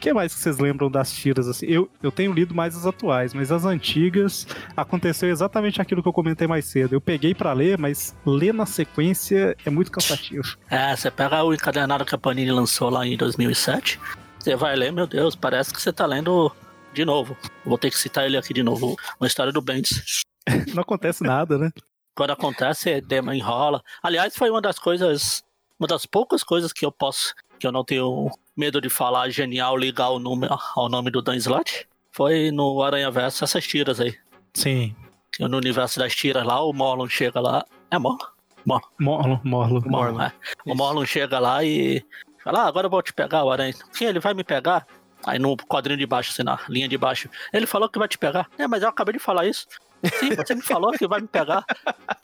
O que mais que vocês lembram das tiras assim? Eu, eu tenho lido mais as atuais, mas as antigas aconteceu exatamente aquilo que eu comentei mais cedo. Eu peguei pra ler, mas ler na sequência é muito cansativo. É, você pega o encadernado que a Panini lançou lá em 2007, você vai ler, meu Deus, parece que você tá lendo de novo. Vou ter que citar ele aqui de novo. Uma história do Bendis. Não acontece nada, né? Quando acontece, enrola. Aliás, foi uma das coisas, uma das poucas coisas que eu posso, que eu não tenho medo de falar genial, ligar o nome, ao nome do Dan Slott. Foi no Aranha Verso essas tiras aí. Sim. Que No universo das tiras lá, o Morlon chega lá. É Morlon? Morlon, Morlon. Morlon, é. O Morlon chega lá e fala, ah, agora eu vou te pegar, o Aranha. Sim, ele vai me pegar. Aí no quadrinho de baixo, assim, na linha de baixo. Ele falou que vai te pegar. É, mas eu acabei de falar isso. Sim, você me falou que vai me pegar.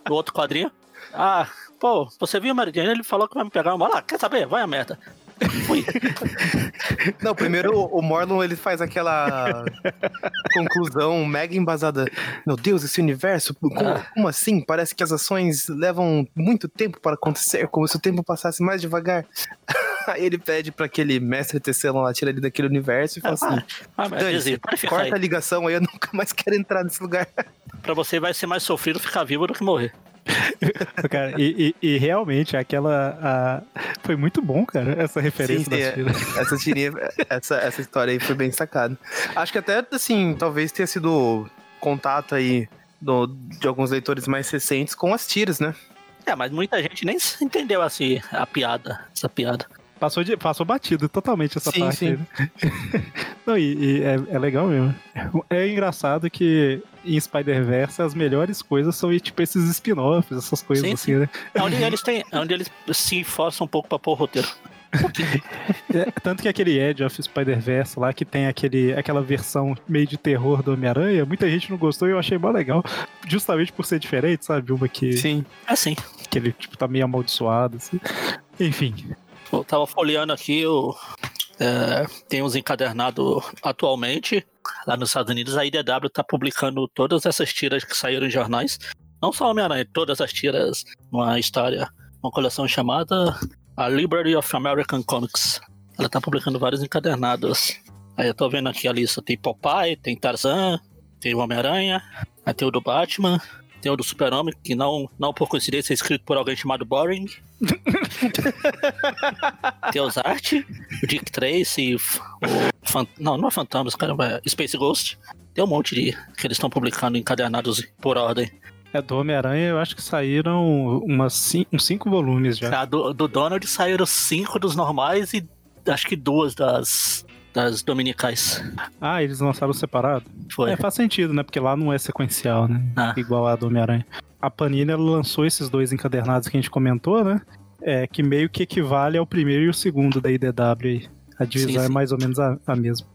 No outro quadrinho. Ah, pô, você viu o Mary Jane? Ele falou que vai me pegar. Vai lá, quer saber? Vai a merda. Não, primeiro o Morlon ele faz aquela conclusão mega embasada. Meu Deus, esse universo, como, Ah. como assim? Parece que as ações levam muito tempo para acontecer, como se o tempo passasse mais devagar. Aí ele pede pra aquele mestre Tecelon lá tirar ele daquele universo e fala assim: Ah, ficar aí. corta a ligação aí, eu nunca mais quero entrar nesse lugar. Pra você vai ser mais sofrido ficar vivo do que morrer. Cara, e, e- e realmente aquela. a- Foi muito bom, cara, essa referência Sim, das sim, é. tiras. Essa tirinha, essa, essa história aí foi bem sacada. Acho que até, assim, talvez tenha sido contato aí do- de alguns leitores mais recentes com as tiras, né? É, mas muita gente nem entendeu assim a piada, essa piada. Passou, de- passou batido totalmente essa Sim, parte. sim. né? Não, e, e é, é legal mesmo. É engraçado que em Spider-Verse as melhores coisas são tipo esses spin-offs, essas coisas Sim, assim, né? É onde eles têm, é onde eles se forçam um pouco pra pôr o roteiro. É, tanto que aquele Edge of Spider-Verse lá, que tem aquele, aquela versão meio de terror do Homem-Aranha, muita gente não gostou e eu achei mó legal. Justamente por ser diferente, sabe? Uma que, Sim. Assim, que ele tipo, tá meio amaldiçoado, assim. Enfim. eu tava folheando aqui, o, é, tem uns encadernados atualmente, lá nos Estados Unidos, a IDW tá publicando todas essas tiras que saíram em jornais. Não só Homem-Aranha, todas as tiras, uma história, uma coleção chamada A Library of American Comics. Ela tá publicando vários encadernados. Aí eu tô vendo aqui a lista, tem Popeye, tem Tarzan, tem o Homem-Aranha, tem o do Batman, tem o do Super-Homem, que não, não por coincidência é escrito por alguém chamado Boring. tem os Art, o Dick Tracy, o Fan- não, não é Fantasmas, caramba, é Space Ghost. Tem um monte de que eles estão publicando encadernados por ordem. É do Homem-Aranha, eu acho que saíram umas uns cinco volumes já. A do, do Donald saíram cinco dos normais e acho que duas das, das dominicais. Ah, eles lançaram separado? Foi. É, faz sentido, né? Porque lá não é sequencial, né? Ah. Igual a do Homem-Aranha. A Panini lançou esses dois encadernados que a gente comentou, né? É, que meio que equivale ao primeiro e o segundo da IDW aí. A divisão Sim, é sim. mais ou menos a, a mesma.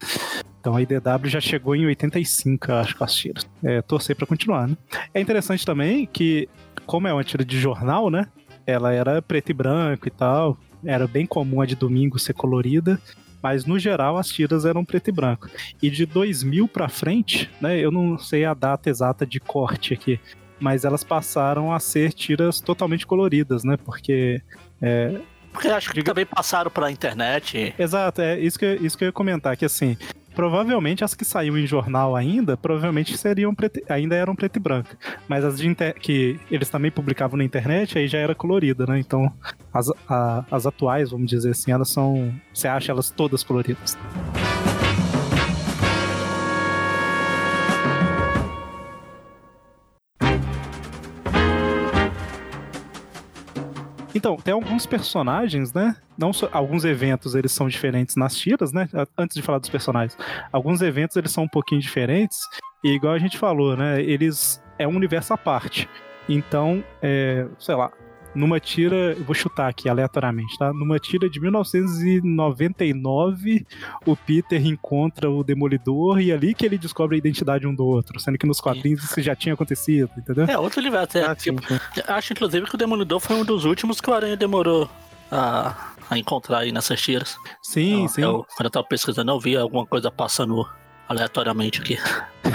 Então a IDW já chegou em 85, eu acho, com as tiras. É, torcer pra continuar, né? É interessante também que como é uma tira de jornal, né? Ela era preto e branco e tal. Era bem comum a de domingo ser colorida. Mas no geral as tiras eram preto e branco. E de 2000 pra frente, né? Eu não sei a data exata de corte aqui. Mas elas passaram a ser tiras totalmente coloridas, né? Porque é, Porque acho que também passaram pela internet. Exato, é isso que, eu- isso que eu ia comentar, que assim, provavelmente as que saíam em jornal ainda, provavelmente seriam preto- ainda eram preto e branco. Mas as inter- que eles também publicavam na internet, aí já era colorida, né? Então, as, a- as atuais, vamos dizer assim, elas são. Você acha elas todas coloridas. Então, tem alguns personagens, né? Não só, alguns eventos eles são diferentes nas tiras, né? Antes de falar dos personagens, alguns eventos eles são um pouquinho diferentes e igual a gente falou, né? Eles é um universo à parte. Então, é, sei lá, numa tira, eu vou chutar aqui aleatoriamente, tá? Numa tira de 1999, o Peter encontra o Demolidor e é ali que ele descobre a identidade um do outro, sendo que nos quadrinhos isso já tinha acontecido, entendeu? É outro universo. É, Ah, tipo, sim. acho inclusive que o Demolidor foi um dos últimos que o Aranha demorou a, a encontrar aí nessas tiras. Sim, sim. Eu, quando eu tava pesquisando, eu vi alguma coisa passando aleatoriamente aqui.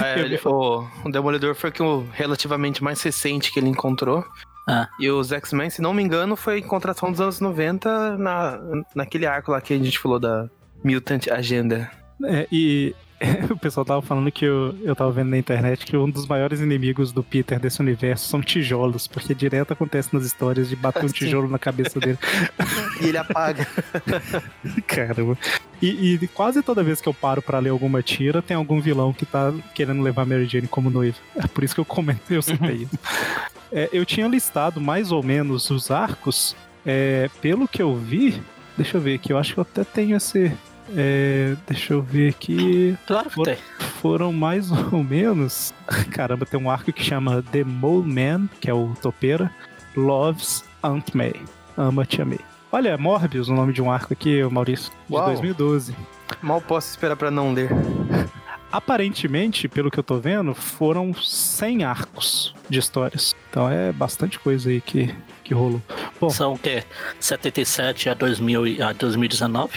É, ele- o, o Demolidor foi que o relativamente mais recente que ele encontrou. Ah. E os X-Men, se não me engano, foi encontração dos anos 90 na, naquele arco lá que a gente falou da Mutant Agenda. É, e o pessoal tava falando que eu, eu tava vendo na internet que um dos maiores inimigos do Peter desse universo são tijolos, porque direto acontece nas histórias de bater um tijolo na cabeça dele. E ele apaga. Caramba. E, e quase toda vez que eu paro pra ler alguma tira, tem algum vilão que tá querendo levar Mary Jane como noiva. É por isso que eu comento, eu citei isso. É, eu tinha listado mais ou menos os arcos. é, pelo que eu vi, deixa eu ver aqui, eu acho que eu até tenho esse. é, deixa eu ver aqui. Claro que For- tem. Foram mais ou menos. Caramba, tem um arco que chama The Mole Man, que é o topeira. Loves Aunt May. Ama Tia May. Olha, Morbius, o nome de um arco aqui, Maurício, de Uau. 2012. Mal posso esperar pra não ler. Aparentemente, pelo que eu tô vendo, foram 100 arcos de histórias. Então é bastante coisa aí que, que rolou. Bom, São o quê? 77 a, 2000, e- a 2019?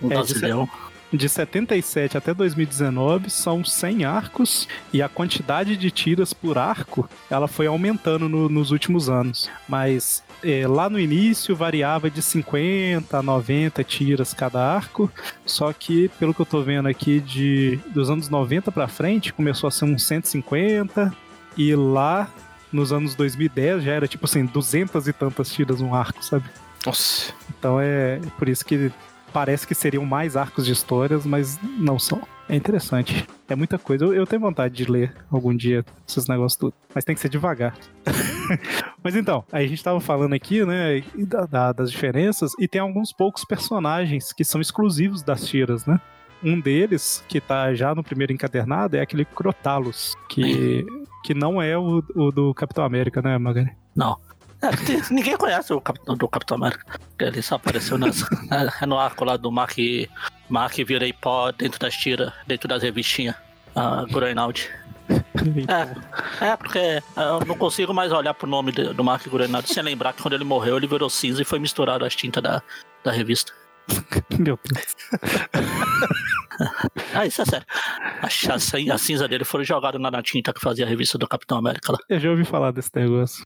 Um É, brasileiro. De 77 até 2019 são 100 arcos e a quantidade de tiras por arco ela foi aumentando no- nos últimos anos. Mas é, lá no início variava de 50 a 90 tiras cada arco, só que pelo que eu tô vendo aqui de dos anos 90 pra frente começou a ser uns 150 e lá nos anos 2010 já era tipo assim 200 e tantas tiras um arco, sabe? Nossa. Então é por isso que parece que seriam mais arcos de histórias, mas não são. É interessante. É muita coisa. Eu, eu tenho vontade de ler algum dia esses negócios tudo. Mas tem que ser devagar. mas então, a gente tava falando aqui, né, da- da- das diferenças, e tem alguns poucos personagens que são exclusivos das tiras, né? Um deles, que tá já no primeiro encadernado, é aquele Crotalos, que, que não é o, o do Capitão América, né, Magari? Não. Ninguém conhece o Capitão, do Capitão América. Ele só apareceu nas, no arco lá do Mark, Mark Virei Pó dentro das tiras, dentro das revistinhas. A Groenald. É, é, porque eu não consigo mais olhar pro nome de- do Mark Groenald sem lembrar que quando ele morreu ele virou cinza e foi misturado às tintas da, da revista. Meu Deus. Ah, isso é sério. A, a, a cinza dele foi jogada na, na tinta que fazia a revista do Capitão América lá. Eu já ouvi falar desse negócio.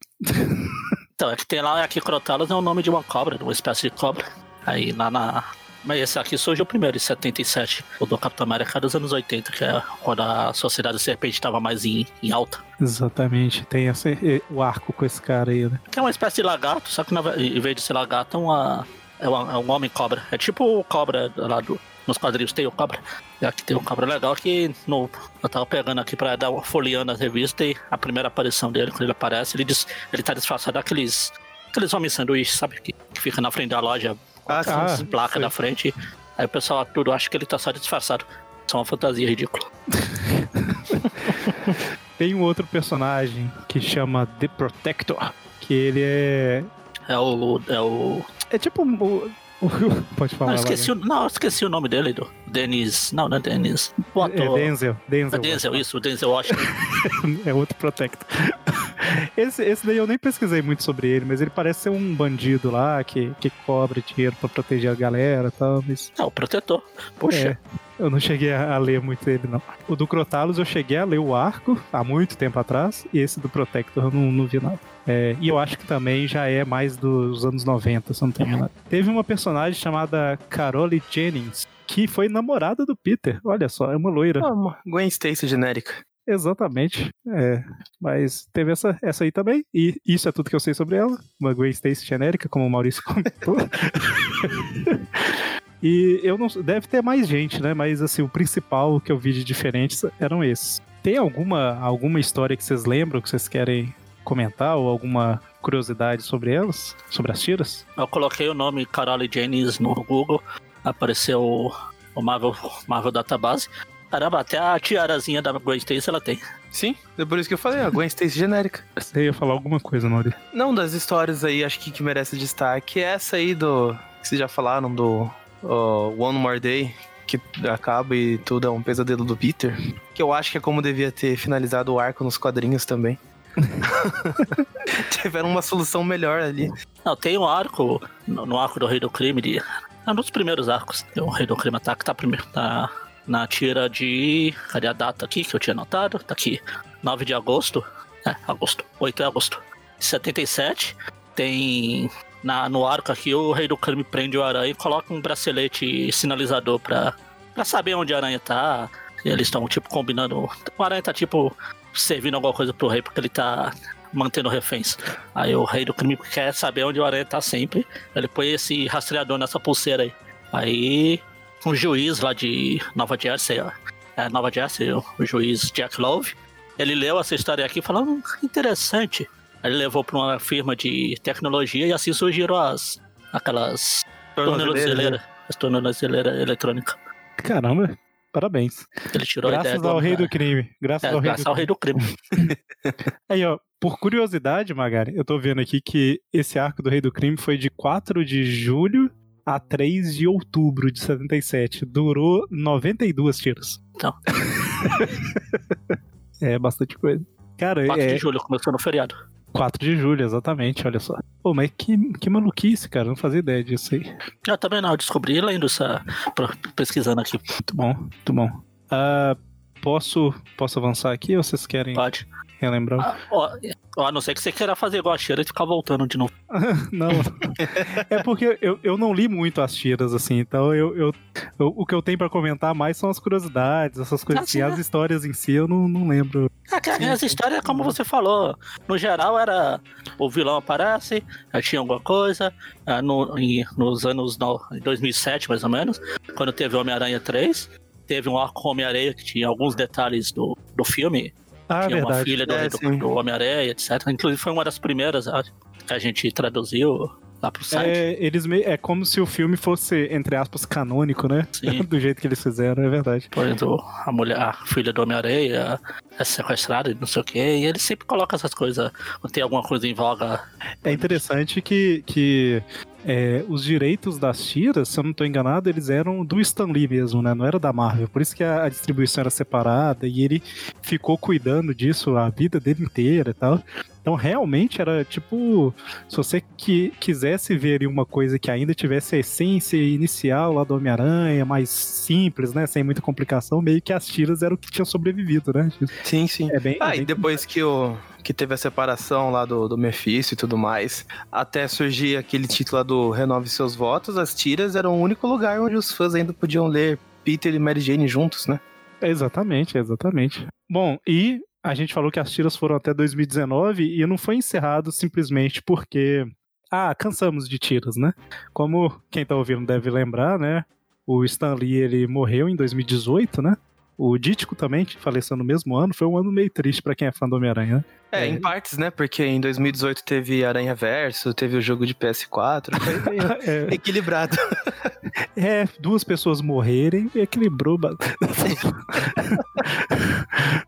Então, é que tem lá, aqui Crotalos é o nome de uma cobra, de uma espécie de cobra. Aí lá na. Mas esse aqui surgiu primeiro, em 77. O do Capitão América dos anos 80, que é quando a Sociedade Serpente estava mais em, em alta. Exatamente, tem esse, o arco com esse cara aí, né? Que é uma espécie de lagarto, só que na em vez de ser lagarto, é, uma, é, uma- é um homem cobra. É tipo o cobra lá do, nos quadrinhos, tem o cobra. E aqui tem um cobra legal que no, eu tava pegando aqui pra dar uma folheando as revistas e a primeira aparição dele, quando ele aparece, ele, diz, ele tá disfarçado daqueles aqueles homens sanduíches, sabe? Que, que fica na frente da loja, com Ah, placas sei. na frente. Aí o pessoal tudo acha que ele tá só disfarçado. Só uma fantasia ridícula. Tem um outro personagem que chama The Protector, que ele é. É o. É o. É tipo. O- pode falar. Não, esqueci o, não, esqueci o nome dele, do Denis. Não, não é Denis. O É ator. Denzel. Denzel. É Denzel, isso, o Denzel Washington. é outro Protector. Esse, esse daí eu nem pesquisei muito sobre ele, mas ele parece ser um bandido lá que, que cobra dinheiro pra proteger a galera e tal, mas É, o protetor. Puxa. é, eu não cheguei a, ler muito ele, não. O do Crotalos eu cheguei a ler o arco há muito tempo atrás, e esse do Protector eu não, não vi nada. É, e eu acho que também já é mais dos anos 90, se não tenho enganado. Teve uma personagem chamada Carole Jennings, que foi namorada do Peter. Olha só, é uma loira. Ah, uma Gwen Stacy genérica. Exatamente. É, mas teve essa, essa aí também. E isso é tudo que eu sei sobre ela. Uma Gwen Stacy genérica, como o Maurício comentou. e eu não. Deve ter mais gente, né? Mas assim, o principal que eu vi de diferentes eram esses. Tem alguma, alguma história que vocês lembram, que vocês querem comentar? Ou alguma curiosidade sobre elas? Sobre as tiras? Eu coloquei o nome Carole Jennings no Google, apareceu o- Marvel, Marvel Database. Caramba, até a tiarazinha da Gwen Stacy ela tem. Sim, é por isso que eu falei, a Gwen Stacy genérica. Você ia falar alguma coisa, Maurício? Não, das histórias aí, acho que que merece destaque é essa aí do. que vocês já falaram, do ó, One More Day, que acaba e tudo é um pesadelo do Peter. Que eu acho que é como devia ter finalizado o arco nos quadrinhos também. Tiveram uma solução melhor ali. Não, tem um arco, no, no arco do Rei do Crime, de, é um dos primeiros arcos. O Rei do Crime Ataque, tá primeiro na, na tira de. Cadê a data aqui que eu tinha anotado? Tá aqui. 9 de agosto. É, agosto. 8 de agosto. 77. Tem. Na, no arco aqui, o Rei do Crime prende o aranha e coloca um bracelete sinalizador pra, pra saber onde a aranha tá. E eles estão, tipo, combinando. O aranha tá, tipo, servindo alguma coisa pro rei, porque ele tá mantendo reféns. Aí o rei do crime quer saber onde o aranha tá sempre. Ele põe esse rastreador nessa pulseira aí. Aí um juiz lá de Nova Jersey, ó, é, Nova Jersey, o, juiz Jack Love, ele leu essa história aqui e falou, hum, interessante. Aí ele levou pra uma firma de tecnologia e assim surgiram as aquelas tornozeleiras, as tornozeleiras eletrônicas. Caramba, parabéns. Ele tirou a Graças ideia ao do, rei do crime. Graças é, ao rei graças do ao rei do crime. Aí, ó, por curiosidade, Magari, eu tô vendo aqui que esse arco do Rei do Crime foi de 4 de julho a 3 de outubro de 77. Durou 92 tiras. Então. é bastante coisa. Cara, 4 é de julho começou no feriado. 4 de julho, exatamente, olha só. Pô, mas que, que maluquice, cara, não fazia ideia disso aí. Eu também não, eu descobri lendo essa. pesquisando aqui. Muito bom, muito bom. Ah, posso, posso avançar aqui ou vocês querem Pode. Relembrar? Ah, ó, ó, a não ser que você queira fazer igual a cheira e ficar voltando de novo. Não, é porque eu, eu não li muito as tiras, assim, então eu, eu, eu- o que eu tenho pra comentar mais são as curiosidades, essas coisas Ah, assim, sim, as né? histórias em si eu não, não lembro. Ah, cara, essa história é como você falou. No geral era o vilão aparece, aí tinha alguma coisa. ah, no, em- nos anos no, em 2007, mais ou menos, quando teve Homem-Aranha 3, teve um arco Homem-Aranha que tinha alguns detalhes do, do filme. Ah, tinha uma verdade. filha do, É, do- do Homem-Aranha, etc. Inclusive foi uma das primeiras que a gente traduziu lá pro site. É, eles me- é como se o filme fosse, entre aspas, canônico, né? Sim. Do jeito que eles fizeram, é verdade. Por exemplo, a mulher, a filha do Homem-Aranha é sequestrada e não sei o que. E ele sempre coloca essas coisas. Quando tem alguma coisa em voga. É interessante que, que é, os direitos das tiras, se eu não estou enganado, eles eram do Stan Lee mesmo, né? Não era da Marvel. Por isso que a, a distribuição era separada e ele ficou cuidando disso a vida dele inteira e tal. Então, realmente era tipo, se você que, quisesse ver uma coisa que ainda tivesse a essência inicial lá do Homem-Aranha, mais simples, né? Sem muita complicação, meio que as tiras eram o que tinha sobrevivido, né? Sim, sim. É bem. Ah, é e bem depois que, o, que teve a separação lá do, do Mephisto e tudo mais, até surgir aquele título do Renove Seus Votos, as tiras eram o único lugar onde os fãs ainda podiam ler Peter e Mary Jane juntos, né? Exatamente, exatamente. Bom, e a gente falou que as tiras foram até 2019 e não foi encerrado simplesmente porque. Ah, cansamos de tiras, né? Como quem tá ouvindo deve lembrar, né? O Stan Lee, ele morreu em 2018, né? O Dítico também, que faleceu no mesmo ano, foi um ano meio triste pra quem é fã do Homem-Aranha. né? É, É. em partes, né? Porque em 2018 teve Aranha Verso, teve o jogo de PS4, foi meio É, equilibrado. é, duas pessoas morrerem equilibrou. ba-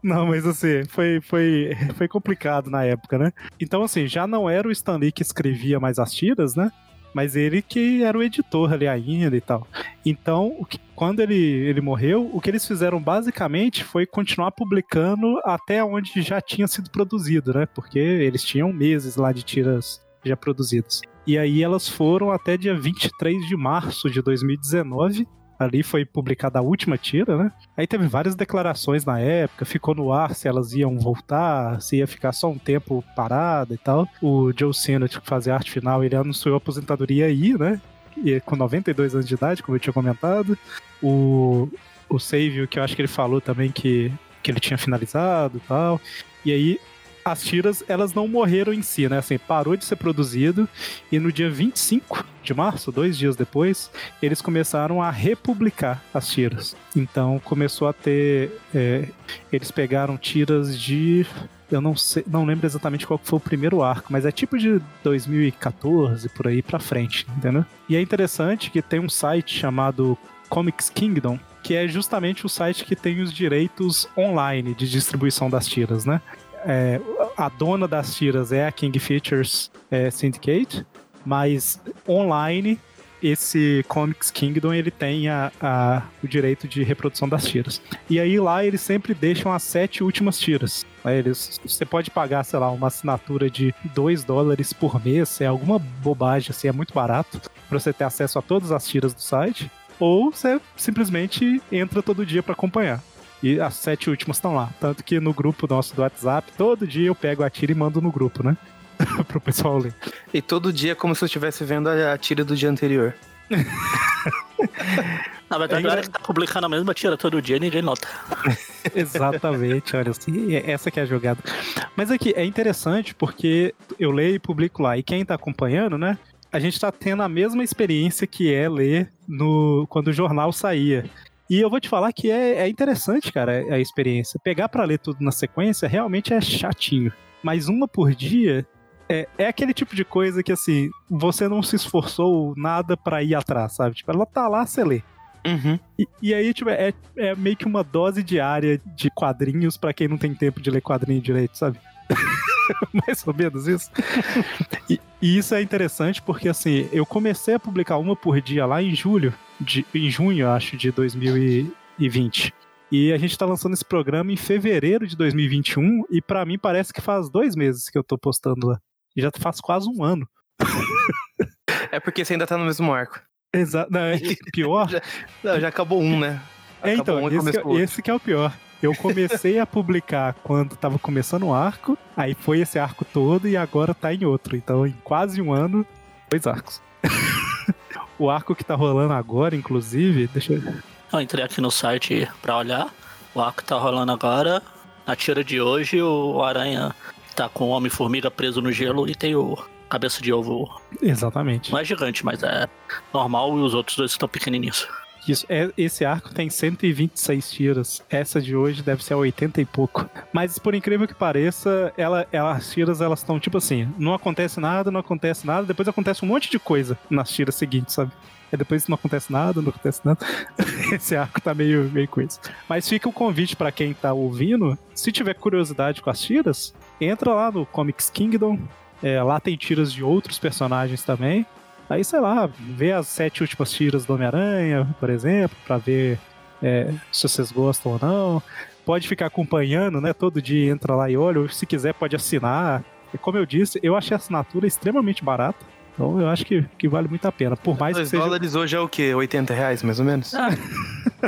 não, mas assim, foi, foi, foi complicado na época, né? Então, assim, já não era o Stan Lee que escrevia mais as tiras, né? Mas ele que era o editor ali ainda e tal. Então, o que- quando ele, ele morreu, o que eles fizeram basicamente foi continuar publicando até onde já tinha sido produzido, né? Porque eles tinham meses lá de tiras já produzidas. E aí elas foram até dia 23 de março de 2019. Ali foi publicada a última tira, né? Aí teve várias declarações na época, ficou no ar se elas iam voltar, se ia ficar só um tempo parada e tal. O Joe Cena, que a arte final, ele anunciou a aposentadoria aí, né? E com 92 anos de idade, como eu tinha comentado. O, o Save, que eu acho que ele falou também que, que ele tinha finalizado e tal. E aí as tiras, elas não morreram em si, né? Assim, parou de ser produzido e no dia 25 de março, dois dias depois, eles começaram a republicar as tiras. Então começou a ter. é, eles pegaram tiras de. Eu não sei, não lembro exatamente qual foi o primeiro arco, mas é tipo de 2014 por aí pra frente, entendeu? E é interessante que tem um site chamado Comics Kingdom, que é justamente o site que tem os direitos online de distribuição das tiras, né? É, a dona das tiras é a King Features é, Syndicate, mas online esse Comics Kingdom ele tem a, a- o direito de reprodução das tiras. E aí lá eles sempre deixam as sete últimas tiras. Eles, você pode pagar, sei lá, uma assinatura de 2 dólares por mês, é alguma bobagem, assim, é muito barato, para você ter acesso a todas as tiras do site. Ou você simplesmente entra todo dia para acompanhar. E as sete últimas estão lá. Tanto que no grupo nosso do WhatsApp, todo dia eu pego a tira e mando no grupo, né? Pro pessoal ler. E todo dia é como se eu estivesse vendo a, a tira do dia anterior. Na verdade, É o Eric tá publicando a mesma tira todo dia e ninguém nota. Exatamente, olha assim, é- essa que é a jogada. Mas aqui é interessante porque eu leio e publico lá, e quem tá acompanhando, né? A gente tá tendo a mesma experiência que é ler no quando o jornal saía. E eu vou te falar que é, é interessante, cara, a experiência. Pegar pra ler tudo na sequência realmente é chatinho. Mas uma por dia é, é aquele tipo de coisa que, assim, você não se esforçou nada pra ir atrás, sabe? Tipo, ela tá lá, você lê. Uhum. E, e aí, tipo, é, é meio que uma dose diária de quadrinhos pra quem não tem tempo de ler quadrinho direito, sabe? Mais ou menos isso. E, e isso é interessante porque, assim, eu comecei a publicar uma por dia lá em julho, de, em junho, acho, de 2020. E a gente tá lançando esse programa em fevereiro de 2021 e pra mim parece que faz dois meses que eu tô postando lá. E já faz quase um ano. É porque você ainda tá no mesmo arco. Exato. Não, é pior Não, já acabou um, né? É, Acabou então, um esse, que, outro. esse que é o pior. Eu comecei a publicar quando tava começando o arco, aí foi esse arco todo e agora tá em outro. Então, em quase um ano, dois arcos. o arco que tá rolando agora, inclusive, deixa eu. Eu entrei aqui no site pra olhar. O arco tá rolando agora. Na tira de hoje, o Aranha tá com o Homem-Formiga preso no gelo e tem o cabeça de ovo. Exatamente. Não é gigante, mas é normal e os outros dois estão pequenininhos. Isso, é, esse arco tem 126 tiras. Essa de hoje deve ser a 80 e pouco. Mas por incrível que pareça, ela, ela- as tiras elas estão tipo assim: não acontece nada, não acontece nada, depois acontece um monte de coisa nas tiras seguintes, sabe? Aí depois não acontece nada, não acontece nada. Esse arco tá meio, meio coisa. Mas fica o convite pra quem tá ouvindo: se tiver curiosidade com as tiras, entra lá no Comics Kingdom. É, lá tem tiras de outros personagens também. Aí, sei lá, vê as sete últimas tiras do Homem-Aranha, por exemplo, pra ver é, se vocês gostam ou não. Pode ficar acompanhando, né? Todo dia entra lá e olha, ou se quiser pode assinar. E como eu disse, eu achei a assinatura extremamente barata. Então eu acho que, que vale muito a pena. Por mais que 2 seja. dólares hoje é o quê? 80 reais, mais ou menos?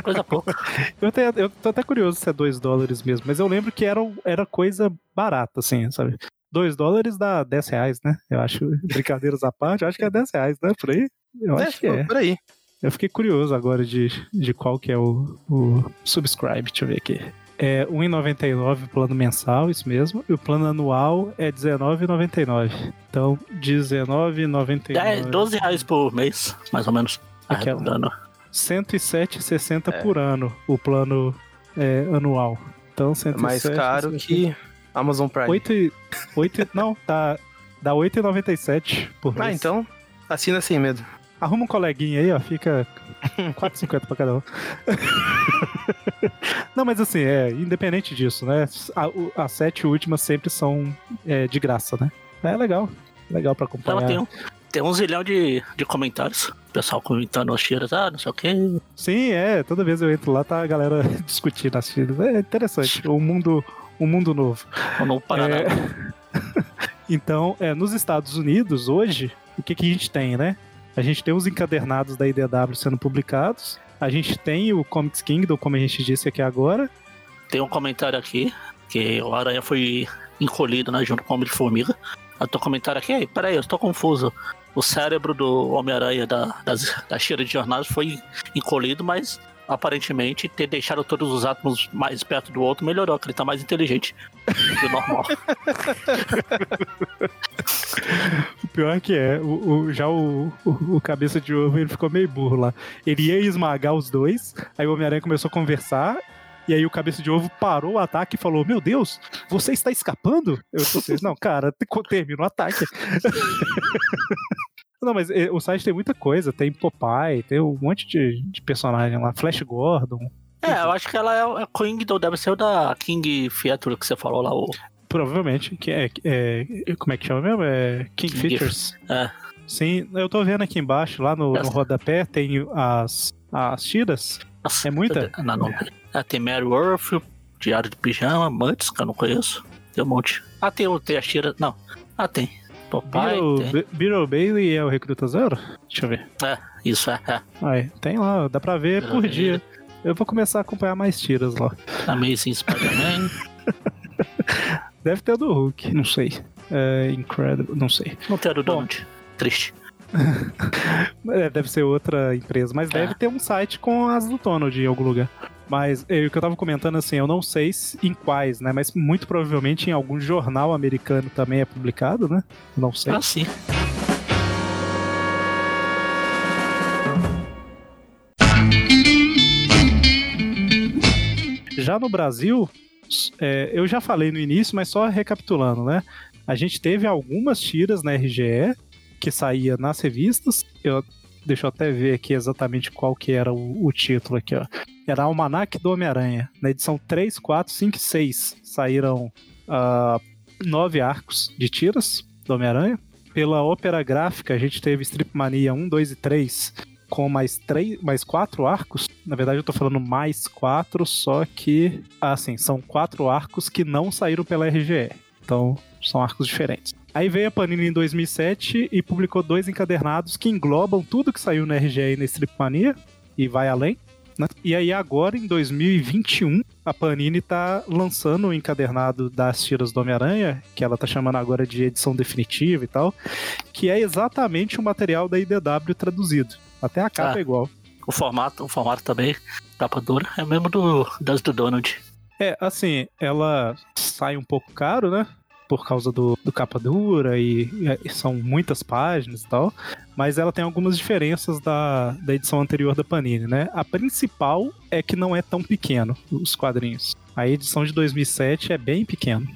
Coisa pouca. Eu, até, eu tô até curioso se é 2 dólares mesmo, mas eu lembro que era, era coisa barata, assim, sabe? 2 dólares dá 10 reais, né? Eu acho, brincadeiras à parte, eu acho que é 10 reais, né? Por aí? Eu acho que é. Por aí. Eu fiquei curioso agora de, de qual que é o, o subscribe, deixa eu ver aqui. É R$ 1,99 o plano mensal, isso mesmo. E o plano anual é R$19,99. Então, R$19,99. É 12 reais por mês, mais ou menos. Aquela. Arredondando. R$ 107,60 por ano o plano é, anual. Então, É 107, mais caro que Amazon Prime. 8, e- 8 e- Não, tá, dá R$ 8,97 por mês. Ah, então assina sem medo. Arruma um coleguinha aí, ó, fica 4,50 pra cada um. Não, mas assim, é, independente disso, né? o- As sete últimas sempre são é, de graça, né? É legal. Legal pra Ela acompanhar. tem um, tem um zilhão de, de comentários. O pessoal comentando as tiras, ah, não sei o quê. Sim, é. Toda vez eu entro lá, tá a galera discutindo as tiras. É interessante. Um mundo, um mundo novo. Ou não Paraná. É. Então, é, nos Estados Unidos, hoje, o que, que a gente tem, né? A gente tem os encadernados da IDW sendo publicados. A gente tem o Comics Kingdom, como a gente disse aqui agora. Tem um comentário aqui, que o Aranha foi encolhido, né, junto com o Homem-Formiga. Eu tô comentário aqui, ei, peraí, eu estou confuso. O cérebro do Homem-Aranha da, das, das tiras de jornais foi encolhido, mas aparentemente ter deixado todos os átomos mais perto do outro melhorou, que ele tá mais inteligente do normal. O pior que é, o, o- já o, o, o cabeça de ovo ele ficou meio burro lá. Ele ia esmagar os dois, aí o Homem-Aranha começou a conversar, e aí o cabeça de ovo parou o ataque e falou: Meu Deus, você está escapando? Eu pensei, não, cara, te- termina o ataque. Não, mas eh, o site tem muita coisa. Tem Popeye, tem um monte de, de personagem lá. Flash Gordon. É, eu acho que ela é o é Kingdom, deve ser o da King Feature que você falou lá. O... Provavelmente. Que é, é- Como é que chama mesmo? É King King Features. É. Sim, eu tô vendo aqui embaixo, lá no, no rodapé, tem as, as tiras. Nossa, É muita? Não, não. É, tem Mary Worth, Diário de Pijama, Muts, que eu não conheço. Tem um monte. Ah, tem, tem as tiras. Não. Ah, tem. Beetle, Beetle Bailey é o Recruta Zero? Deixa eu ver. É, isso é. é. Aí, tem lá, dá pra ver Beetle por dia. Eu vou começar a acompanhar mais tiras lá. Amazing Spider-Man. Deve ter a do Hulk, não sei. É, Incredible, não sei. Não tem a do. Donald. Triste. É, deve ser outra empresa, mas É. deve ter um site com as do Donald em algum lugar. Mas é, o que eu tava comentando assim, eu não sei se- em quais, né? Mas muito provavelmente em algum jornal americano também é publicado, né? Não sei. Ah, sim. Já no Brasil, é, eu já falei no início, mas só recapitulando, né? A gente teve algumas tiras na RGE que saía nas revistas. Eu, deixa eu até ver aqui exatamente qual que era o, o título aqui, ó. Era Almanac do Homem-Aranha. Na edição 3, 4, 5 e 6 saíram ah, nove arcos de tiras do Homem-Aranha. Pela ópera gráfica, a gente teve Strip Mania 1, 2 e 3 com mais três, mais quatro arcos. Na verdade, eu tô falando mais quatro, só que assim, são quatro arcos que não saíram pela RGE. Então, são arcos diferentes. Aí veio a Panini em 2007 e publicou dois encadernados que englobam tudo que saiu na RGE e na Strip Mania e vai além. né? E aí agora, em 2021, a Panini tá lançando o encadernado das tiras do Homem-Aranha, que ela tá chamando agora de edição definitiva e tal, que é exatamente o material da IDW traduzido. Até a capa Ah. é igual. O formato, o formato também, capa dura, é mesmo do, das do Donald. É, assim, ela sai um pouco caro, né? Por causa do, do capa dura e, e são muitas páginas e tal. Mas ela tem algumas diferenças da, da edição anterior da Panini, né? A principal é que não é tão pequeno, os quadrinhos. A edição de 2007 é bem pequeno.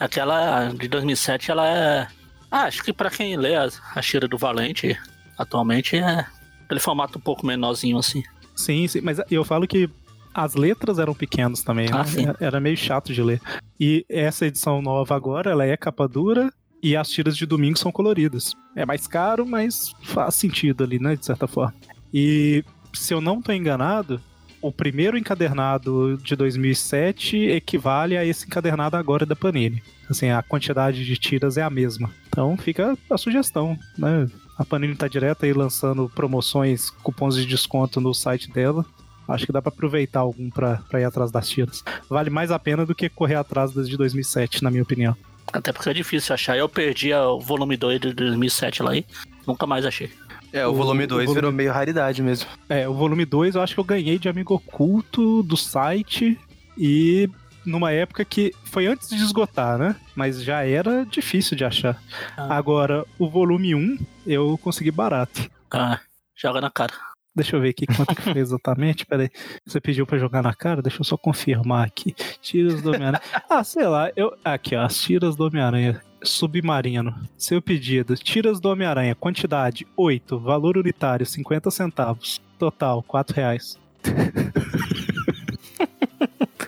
Aquela de 2007, ela é. Ah, acho que pra quem lê a, a do Valente, atualmente, é aquele formato um pouco menorzinho assim. Sim, sim, mas eu falo que as letras eram pequenas também, Ah, né? sim. Era meio chato de ler. E essa edição nova agora, ela é capa dura e as tiras de domingo são coloridas. É mais caro, mas faz sentido ali, né, de certa forma. E se eu não tô enganado, o primeiro encadernado de 2007 equivale a esse encadernado agora da Panini. Assim, a quantidade de tiras é a mesma. Então fica a sugestão, né? A Panini tá direto aí lançando promoções, cupons de desconto no site dela. Acho que dá pra aproveitar algum pra, pra ir atrás das tiras. Vale mais a pena do que correr atrás das de 2007, na minha opinião. Até porque é difícil achar. Eu perdi o volume 2 de 2007 lá e nunca mais achei. É, o O- volume o 2 volume- virou meio raridade mesmo. É, o volume 2 eu acho que eu ganhei de amigo oculto do site e numa época que foi antes de esgotar, né? Mas já era difícil de achar. Ah. Agora, o volume 1 eu consegui barato. Ah, joga na cara. Deixa eu ver aqui quanto que foi exatamente. Peraí. Você pediu pra jogar na cara? Deixa eu só confirmar aqui. Tiras do Homem-Aranha. ah, sei lá. Eu... Aqui, ó. As tiras do Homem-Aranha. Submarino. Seu pedido. Tiras do Homem-Aranha. Quantidade 8. Valor unitário 50 centavos. Total 4 reais.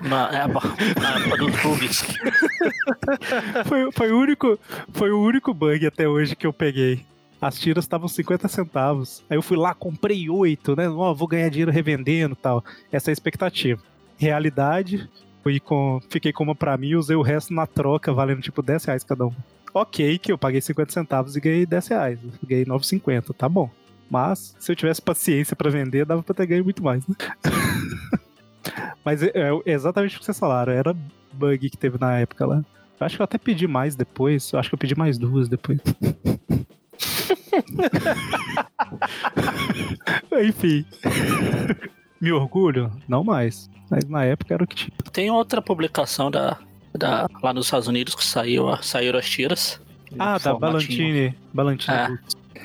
Na, na época dos bugs. Foi, foi, o único, foi o único bug até hoje que eu peguei. As tiras estavam 50 centavos. Aí eu fui lá, comprei oito, né? Ó, vou ganhar dinheiro revendendo tal. Essa é a expectativa. Realidade, fui com, fiquei com uma pra mim e usei o resto na troca, valendo tipo 10 reais cada um. Ok, que eu paguei 50 centavos e ganhei 10 reais. Ganhei 9,50, tá bom. Mas, se eu tivesse paciência pra vender, dava pra ter ganho muito mais, né? Mas é, é exatamente o que vocês falaram, era bug que teve na época lá. Eu acho que eu até pedi mais depois. Eu acho que eu pedi mais duas depois. Enfim. Me orgulho? Não mais. Mas na época era o que tinha. Tem outra publicação da, da, lá nos Estados Unidos que saiu, saíram as tiras. Ah, da Formatinho. Balantine. Balantine. É.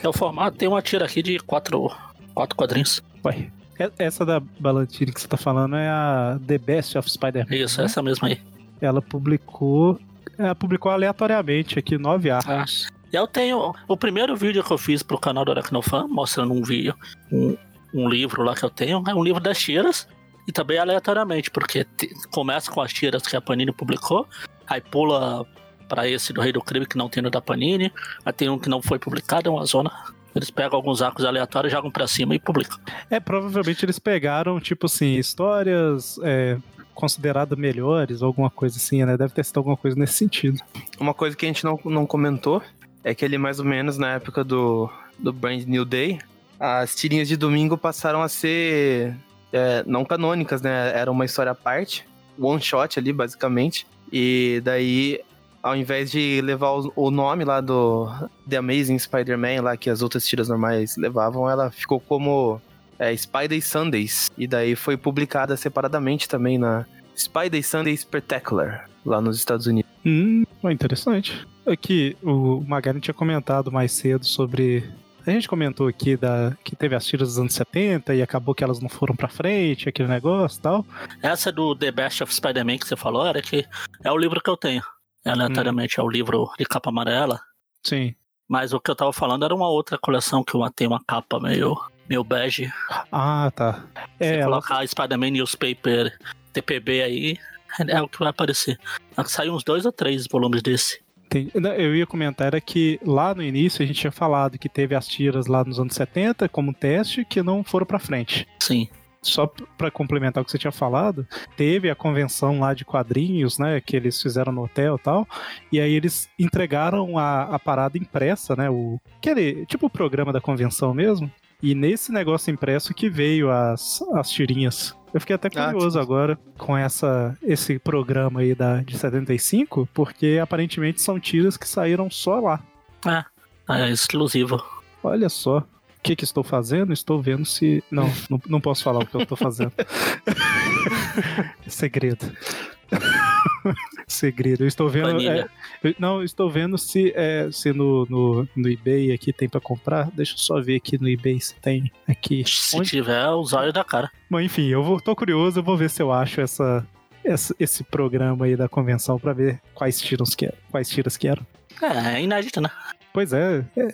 É o formato, tem uma tira aqui de quatro, quatro quadrinhos. Ué, e- Essa da Balantine que você tá falando é a The Best of Spider-Man. Isso, né? essa mesma aí. Ela publicou. Ela publicou aleatoriamente aqui nove arcos. Eu tenho. O primeiro vídeo que eu fiz pro canal do Aracnofan, mostrando um vídeo, um, um livro lá que eu tenho, é um livro das tiras. E também aleatoriamente, porque te- começa com as tiras que a Panini publicou, aí pula pra esse do Rei do Crime que não tem no da Panini, aí tem um que não foi publicado, é uma zona. Eles pegam alguns arcos aleatórios, jogam pra cima e publicam. É, provavelmente eles pegaram, tipo assim, histórias é, consideradas melhores, ou alguma coisa assim, né? Deve ter sido alguma coisa nesse sentido. Uma coisa que a gente não, não comentou é que ali mais ou menos na época do, do Brand New Day, as tirinhas de domingo passaram a ser é, não canônicas, né? Era uma história à parte, one shot ali, basicamente. E daí, ao invés de levar o, nome lá do The Amazing Spider-Man, lá que as outras tiras normais levavam, ela ficou como é, Spider Sundays. E daí foi publicada separadamente também na Spider Sunday Spectacular, lá nos Estados Unidos. Hum, ó, interessante. Aqui, o Magari tinha comentado mais cedo sobre. A gente comentou aqui da que teve as tiras dos anos 70 e acabou que elas não foram pra frente, aquele negócio e tal. Essa do The Best of Spider-Man que você falou, era que é o livro que eu tenho. Aleatoriamente, é o livro de capa amarela. Sim. Mas o que eu tava falando era uma outra coleção que uma, tem uma capa meio, meio bege. Ah, tá. Se É, ela, colocar Spider-Man Newspaper TPB aí, é o que vai aparecer. Saiu uns dois ou três volumes desse. Eu ia comentar era que lá no início a gente tinha falado que teve as tiras lá nos anos 70 como teste que não foram pra frente. Sim. Só p- pra complementar o que você tinha falado, teve a convenção lá de quadrinhos, né, que eles fizeram no hotel e tal, e aí eles entregaram a, a parada impressa, né, o aquele tipo o programa da convenção mesmo, e nesse negócio impresso que veio as, as tirinhas. Eu fiquei até Ah, curioso sim. agora com essa esse programa aí da de 75, porque aparentemente são tiras que saíram só lá. É exclusivo. Olha só. O que, que estou fazendo? Estou vendo se. Não, não, não posso falar o que eu estou fazendo. Segredo. Segredo. Eu estou vendo. É, eu- não, eu estou vendo se, é, se no, no, no eBay aqui tem para comprar. Deixa eu só ver aqui no eBay se tem aqui. Se Onde- tiver, os olhos da cara. Bom, enfim, eu vou, tô curioso, eu vou ver se eu acho essa, essa- esse programa aí da convenção para ver quais tiras que eram. Quais tiras que eram. É, é inédito, né? Pois é. é.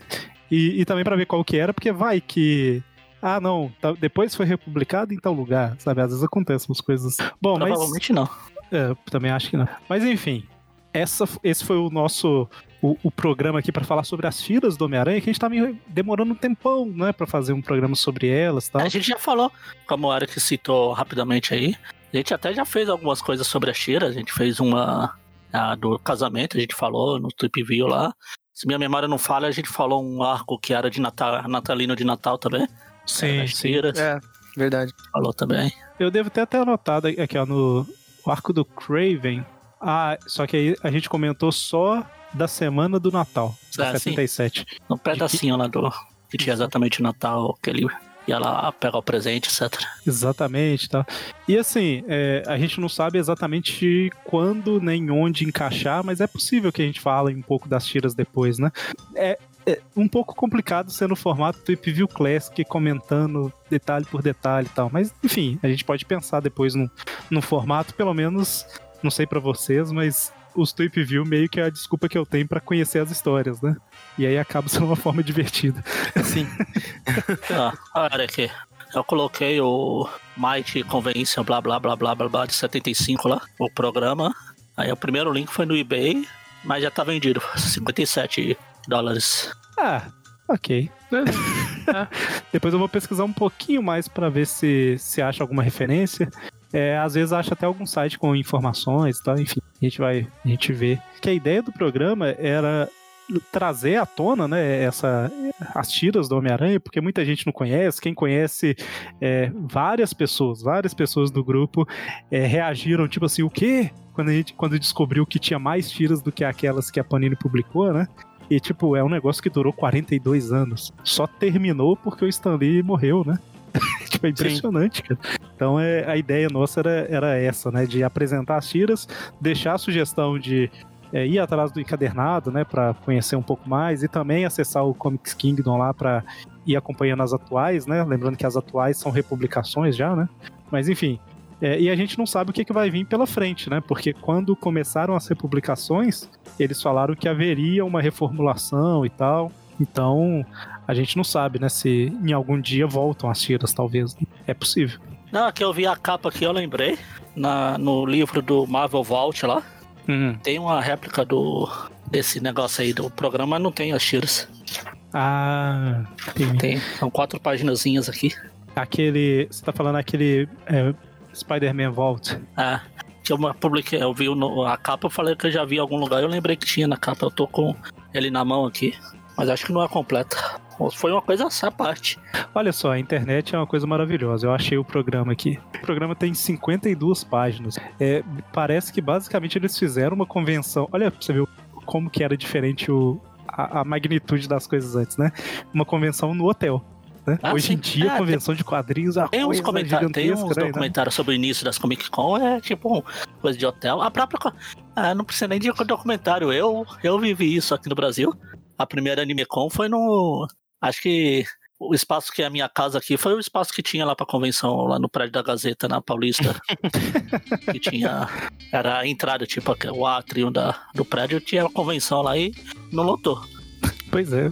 E, e também pra ver qual que era, porque vai que. Ah, não, tá- depois foi republicado em tal lugar, sabe? Às vezes acontecem umas coisas. Bom, mas. Provavelmente não. É, eu também acho que não. Mas enfim, essa, esse foi o nosso. O, o programa aqui pra falar sobre as tiras do Homem-Aranha, que a gente tá meio demorando um tempão, né, Pra fazer um programa sobre elas e tal. A gente já falou, como o Eric citou rapidamente aí, a gente até já fez algumas coisas sobre a Shira, a gente fez uma a do casamento, a gente falou no Trip View lá. Se minha memória não falha, a gente falou um arco que era de Natal, natalino de Natal também. Sim, as sim. tiras, É, verdade. falou também. Eu devo ter até anotado aqui, ó, no o arco do Craven. Ah, só que aí a gente comentou só da semana do Natal, Ah, sim. 77. No pedacinho lá do. Que tinha exatamente o Natal, que ele ia lá pegar o presente, etc. Exatamente, tá. E assim, é, a gente não sabe exatamente quando nem onde encaixar, mas é possível que a gente fale um pouco das tiras depois, né? É, é um pouco complicado ser no formato Trip View Classic, comentando detalhe por detalhe e tal. Mas, enfim, a gente pode pensar depois no, no formato, pelo menos, não sei pra vocês, mas os Trip View meio que é a desculpa que eu tenho pra conhecer as histórias, né? E aí acaba sendo uma forma divertida. Sim. Ah, olha aqui. Eu coloquei o Might Convention, blá blá blá blá blá blá de 75 lá, o programa. Aí o primeiro link foi no eBay, mas já tá vendido, 57 dólares. Ah, Ok. Depois eu vou pesquisar um pouquinho mais pra ver se, se acha alguma referência. É, às vezes acha até algum site com informações e tal, enfim. A gente vai, a gente vê. Que a ideia do programa era trazer à tona, né, essa, as tiras do Homem-Aranha, porque muita gente não conhece. Quem conhece, é, várias pessoas, várias pessoas do grupo é, reagiram, tipo assim, o quê? Quando a gente quando descobriu que tinha mais tiras do que aquelas que a Panini publicou, né? E, tipo, é um negócio que durou 42 anos. Só terminou porque o Stan Lee morreu, né? tipo, é impressionante, cara. Então é, a ideia nossa era, era essa, né? De apresentar as tiras, deixar a sugestão de é, ir atrás do encadernado, né? Pra conhecer um pouco mais e também acessar o Comics Kingdom lá pra ir acompanhando as atuais, né? Lembrando que as atuais são republicações já, né? Mas enfim. É, e a gente não sabe o que, que vai vir pela frente, né? Porque quando começaram as republicações, eles falaram que haveria uma reformulação e tal. Então, a gente não sabe, né? Se em algum dia voltam as tiras, talvez. É possível. Não, aqui eu vi a capa aqui, eu lembrei. Na, no livro do Marvel Vault lá. Uhum. Tem uma réplica do desse negócio aí do programa, mas não tem as tiras. Ah, tem. Tem, são quatro paginazinhas aqui. Aquele. Você tá falando aquele é, Spider-Man Vault. Ah, que eu publiquei, eu vi a capa, eu falei que eu já vi em algum lugar, eu lembrei que tinha na capa, eu tô com ele na mão aqui. Mas acho que não é completa. Foi uma coisa essa parte. Olha só, a internet é uma coisa maravilhosa. Eu achei o programa aqui. O programa tem 52 páginas. É, parece que basicamente eles fizeram uma convenção. Olha pra você ver como que era diferente o, a, a magnitude das coisas antes, né? Uma convenção no hotel. Né? Ah, Hoje sim. em dia, Ah, convenção de quadrinhos, a Tem uns comentários, tem uns gigantesca, né? documentários sobre o início das Comic Con, é tipo coisa de hotel. A própria. Ah, não precisa nem de documentário. Eu, eu vivi isso aqui no Brasil. A primeira Anime Con foi no. Acho que o espaço que é a minha casa aqui foi o espaço que tinha lá pra convenção, lá no prédio da Gazeta, na Paulista. que tinha. Era a entrada, tipo, o átrio da, do prédio, tinha a convenção lá e não lotou. Pois é.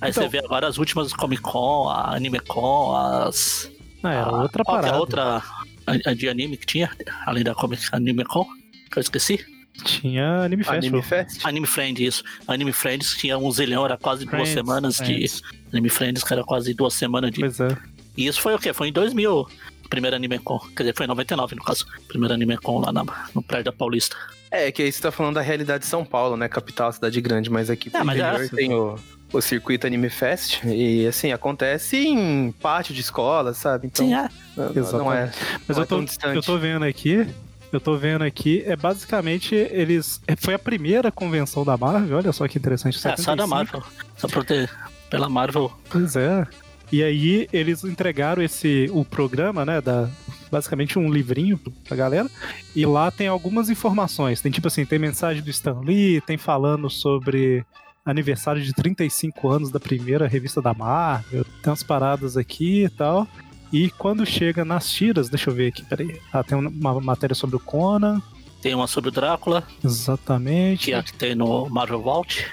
Aí Então- você vê agora as últimas Comic Con, a Anime Con, as. Ah, era a- outra é a parada. outra a, a de anime que tinha, além da Comic Anime Con, que eu esqueci. Tinha Anime Festival. Anime Fest? Anime Friend, isso. Anime Friends tinha um zilhão, era quase duas Friends, semanas Friends. de. Anime Friends, que era quase duas semanas de. Pois é. E isso foi o quê? Foi em 2000, primeiro Anime Con. Quer dizer, foi em 99 no caso. Primeiro Anime Con lá na- no prédio da Paulista. É, que aí você tá falando da realidade de São Paulo, né? Capital, cidade grande, mas aqui É, mas é interior tem o, o circuito Anime Fest. E assim, acontece em pátio de escola, sabe? Então, Sim, é. não, não é. Mas não eu é tô, tão distante. eu tô vendo aqui. Eu tô vendo aqui, é basicamente eles. é, Foi a primeira convenção da Marvel, olha só que interessante. É, só da 75. Marvel. Só por ter. Pela Marvel. Pois é. E aí eles entregaram esse o programa, né, da basicamente um livrinho pra galera. E lá tem algumas informações. Tem tipo assim, tem mensagem do Stan Lee, tem falando sobre aniversário de 35 anos da primeira revista da Marvel. Tem umas paradas aqui e tal. E quando chega nas tiras, deixa eu ver aqui, peraí. Ah, tem uma matéria sobre o Conan. Tem uma sobre o Drácula, Exatamente. que é a que tem no Marvel Vault.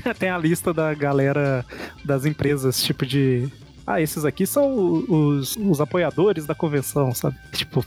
Tem a lista da galera das empresas, tipo de. Ah, esses aqui são os, os apoiadores da convenção, sabe? Tipo,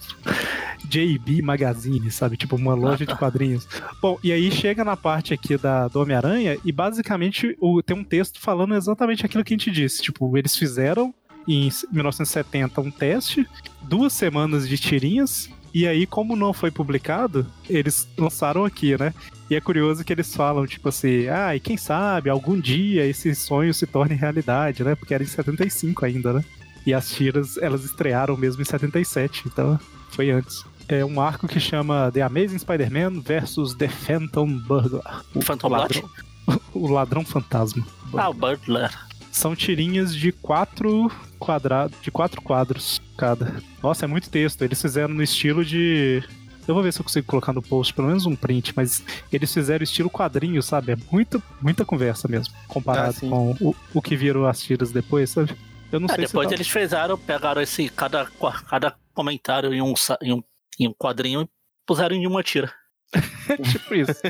JB Magazine, sabe? Tipo, uma loja de quadrinhos. Bom, e aí chega na parte aqui da, do Homem-Aranha e basicamente o, tem um texto falando exatamente aquilo que a gente disse. Tipo, eles fizeram em 1970 um teste, duas semanas de tirinhas, e aí, como não foi publicado, eles lançaram aqui, né? E é curioso que eles falam, tipo assim, ah, e quem sabe, algum dia esse sonho se torne realidade, né? Porque era em 75 ainda, né? E as tiras, elas estrearam mesmo em 77, então foi antes. É um arco que chama The Amazing Spider-Man versus The Phantom Burglar. O Phantom ladrão, o ladrão fantasma. Ah, o Butler. São tirinhas de quatro quadrados, de quatro quadros cada. Nossa, é muito texto. Eles fizeram no estilo de. Eu vou ver se eu consigo colocar no post pelo menos um print, mas eles fizeram estilo quadrinho, sabe? É muita, muita conversa mesmo, comparado Ah, com o, o que viram as tiras depois, sabe? Eu não É, sei depois se. eles fizeram, pegaram esse cada, cada comentário em um, em, um, em um quadrinho e puseram em uma tira. tipo isso.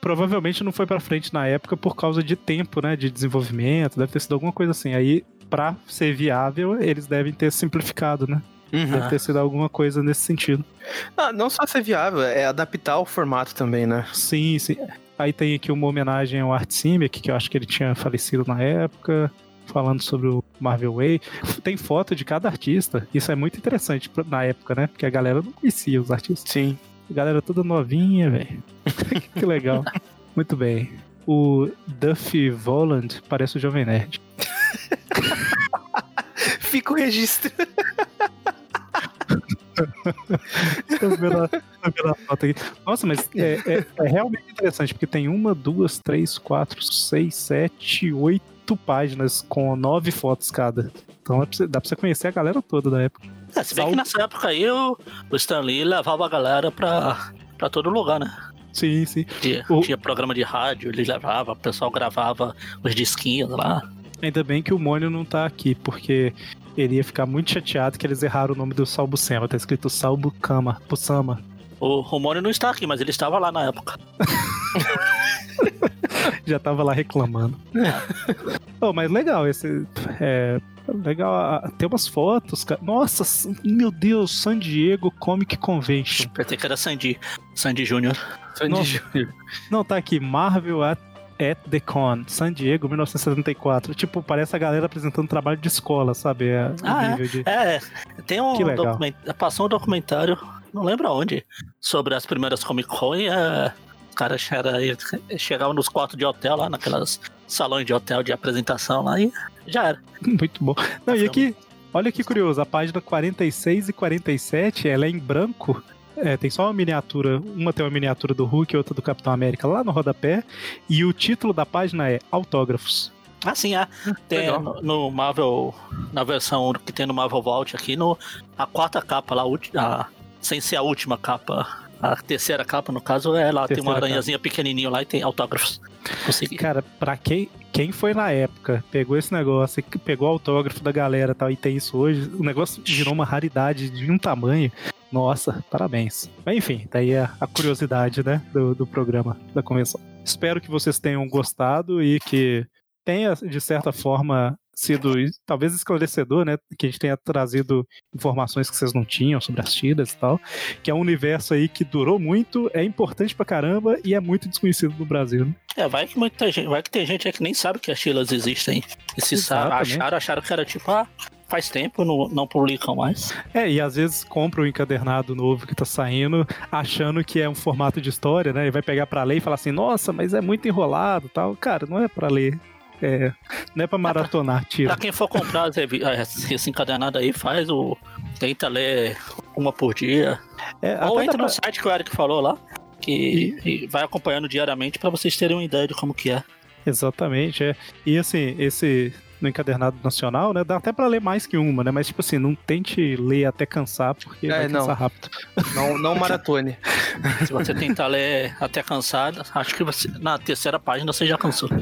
Provavelmente não foi pra frente na época por causa de tempo, né? De desenvolvimento, deve ter sido alguma coisa assim. Aí, pra ser viável, eles devem ter simplificado, né? Uhum. Deve ter sido alguma coisa nesse sentido. Ah, não só ser viável, é adaptar o formato também, né? Sim, sim. Aí tem aqui uma homenagem ao Art Simic, que eu acho que ele tinha falecido na época, falando sobre o Marvel Way. Tem foto de cada artista. Isso é muito interessante na época, né? Porque a galera não conhecia os artistas. Sim. A galera toda novinha, velho. que legal. Muito bem. O Duffy Voland parece o Jovem Nerd. Fica o registro. Nossa, mas é, é- é realmente interessante, porque tem uma, duas, três, quatro, seis, sete, oito páginas com nove fotos cada. Então é pra você- dá pra você conhecer a galera toda da época. É, se bem que nessa época aí o, o Stan Lee levava a galera pra, pra todo lugar, né? Sim, sim. Tinha, O- tinha programa de rádio, ele levava, o pessoal gravava os disquinhos lá. Ainda bem que o Mônio não tá aqui, porque ele ia ficar muito chateado que eles erraram o nome do Salbucema. Tá escrito Salbucama, Pusama. O Romônio não está aqui, mas ele estava lá na época. Já tava lá reclamando. oh, mas legal esse. É, legal. Tem umas fotos, cara. Nossa, meu Deus, San Diego Comic Convention. Pensei que era Sandy, Sandy Júnior. Sandy. Júnior. Não, tá aqui, Marvel at, at the Con, San Diego, 1974. Tipo, parece a galera apresentando trabalho de escola, sabe? É, Ah, é? de... É, tem um passou um documentário, não lembro aonde, sobre as primeiras Comic Con e é, os caras chegavam nos quartos de hotel lá, naquelas salões de hotel de apresentação lá e já era. Muito bom. Não, e aqui, olha que curioso, a página 46 e 47, ela é em branco. É, tem só uma miniatura, uma tem uma miniatura do Hulk e outra do Capitão América lá no rodapé. E o título da página é Autógrafos. Ah, sim, é. Tem legal. no, no Marvel, na versão que tem no Marvel Vault aqui, no, a quarta capa lá, a sem ser a última capa, a terceira capa, no caso, é lá, tem uma aranhazinha pequenininho lá e tem autógrafos. Consegui. Cara, pra quem, quem foi na época, pegou esse negócio, e pegou o autógrafo da galera e tal, e tem isso hoje, o negócio virou uma raridade de um tamanho. Nossa, parabéns. Enfim, daí a, a curiosidade, né, do, do programa, da convenção. Espero que vocês tenham gostado e que tenha, de certa forma, sido talvez esclarecedor, né, que a gente tenha trazido informações que vocês não tinham sobre as tiras e tal, que é um universo aí que durou muito, é importante pra caramba e é muito desconhecido no Brasil, né? É, vai que muita gente, vai que tem gente aí que nem sabe que as Chilas existem. E se sabe, acharam, acharam que era tipo, ah, faz tempo, não, não publicam mais. É, e às vezes compra o encadernado novo que tá saindo, achando que é um formato de história, né? E vai pegar pra ler e falar assim, nossa, mas é muito enrolado tal. Cara, não é pra ler. É, não é pra maratonar, tira. Pra quem for comprar eh, esse encadernado aí, faz o. Tenta ler uma por dia. É, Ou entra no pra- site que o Eric falou lá. Que e vai acompanhando diariamente pra vocês terem uma ideia de como que é. Exatamente, é. E assim, esse no encadernado nacional, né? Dá até pra ler mais que uma, né? Mas tipo assim, não tente ler até cansar, porque É, vai não. cansar rápido. Não, não maratone. Se você tentar ler até cansado, acho que você, na terceira página você já cansou.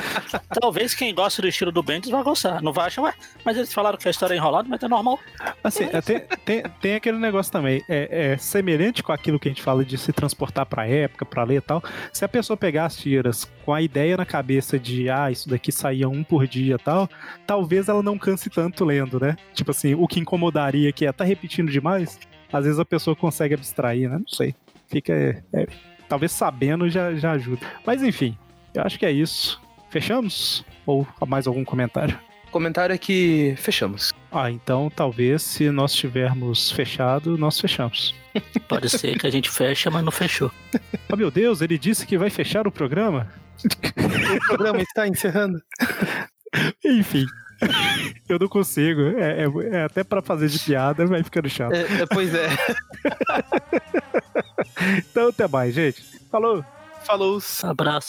Talvez quem gosta do estilo do Bendis vai gostar. Não vai achar, ué, mas eles falaram que a história é enrolada, mas é normal. Assim, é, tem, tem, tem aquele negócio também, é, é semelhante com aquilo que a gente fala de se transportar pra época, pra ler e tal. Se a pessoa pegar as tiras com a ideia na cabeça de, ah, isso daqui saía um por dia e tal, talvez ela não canse tanto lendo, né? Tipo assim, o que incomodaria que é, tá repetindo demais, às vezes a pessoa consegue abstrair, né? Não sei. Fica. é, é, talvez sabendo já, já ajuda. Mas enfim, eu acho que é isso. Fechamos? Ou mais algum comentário? Comentário é que fechamos. Ah, então talvez se nós tivermos fechado, nós fechamos. Pode ser que a gente feche, mas não fechou. Oh meu Deus, ele disse que vai fechar o programa? O programa está encerrando. Enfim. Eu não consigo. É, é- é até pra fazer de piada, vai ficando chato. É, é, pois é. Então até mais, gente. Falou! Falou. Abraço.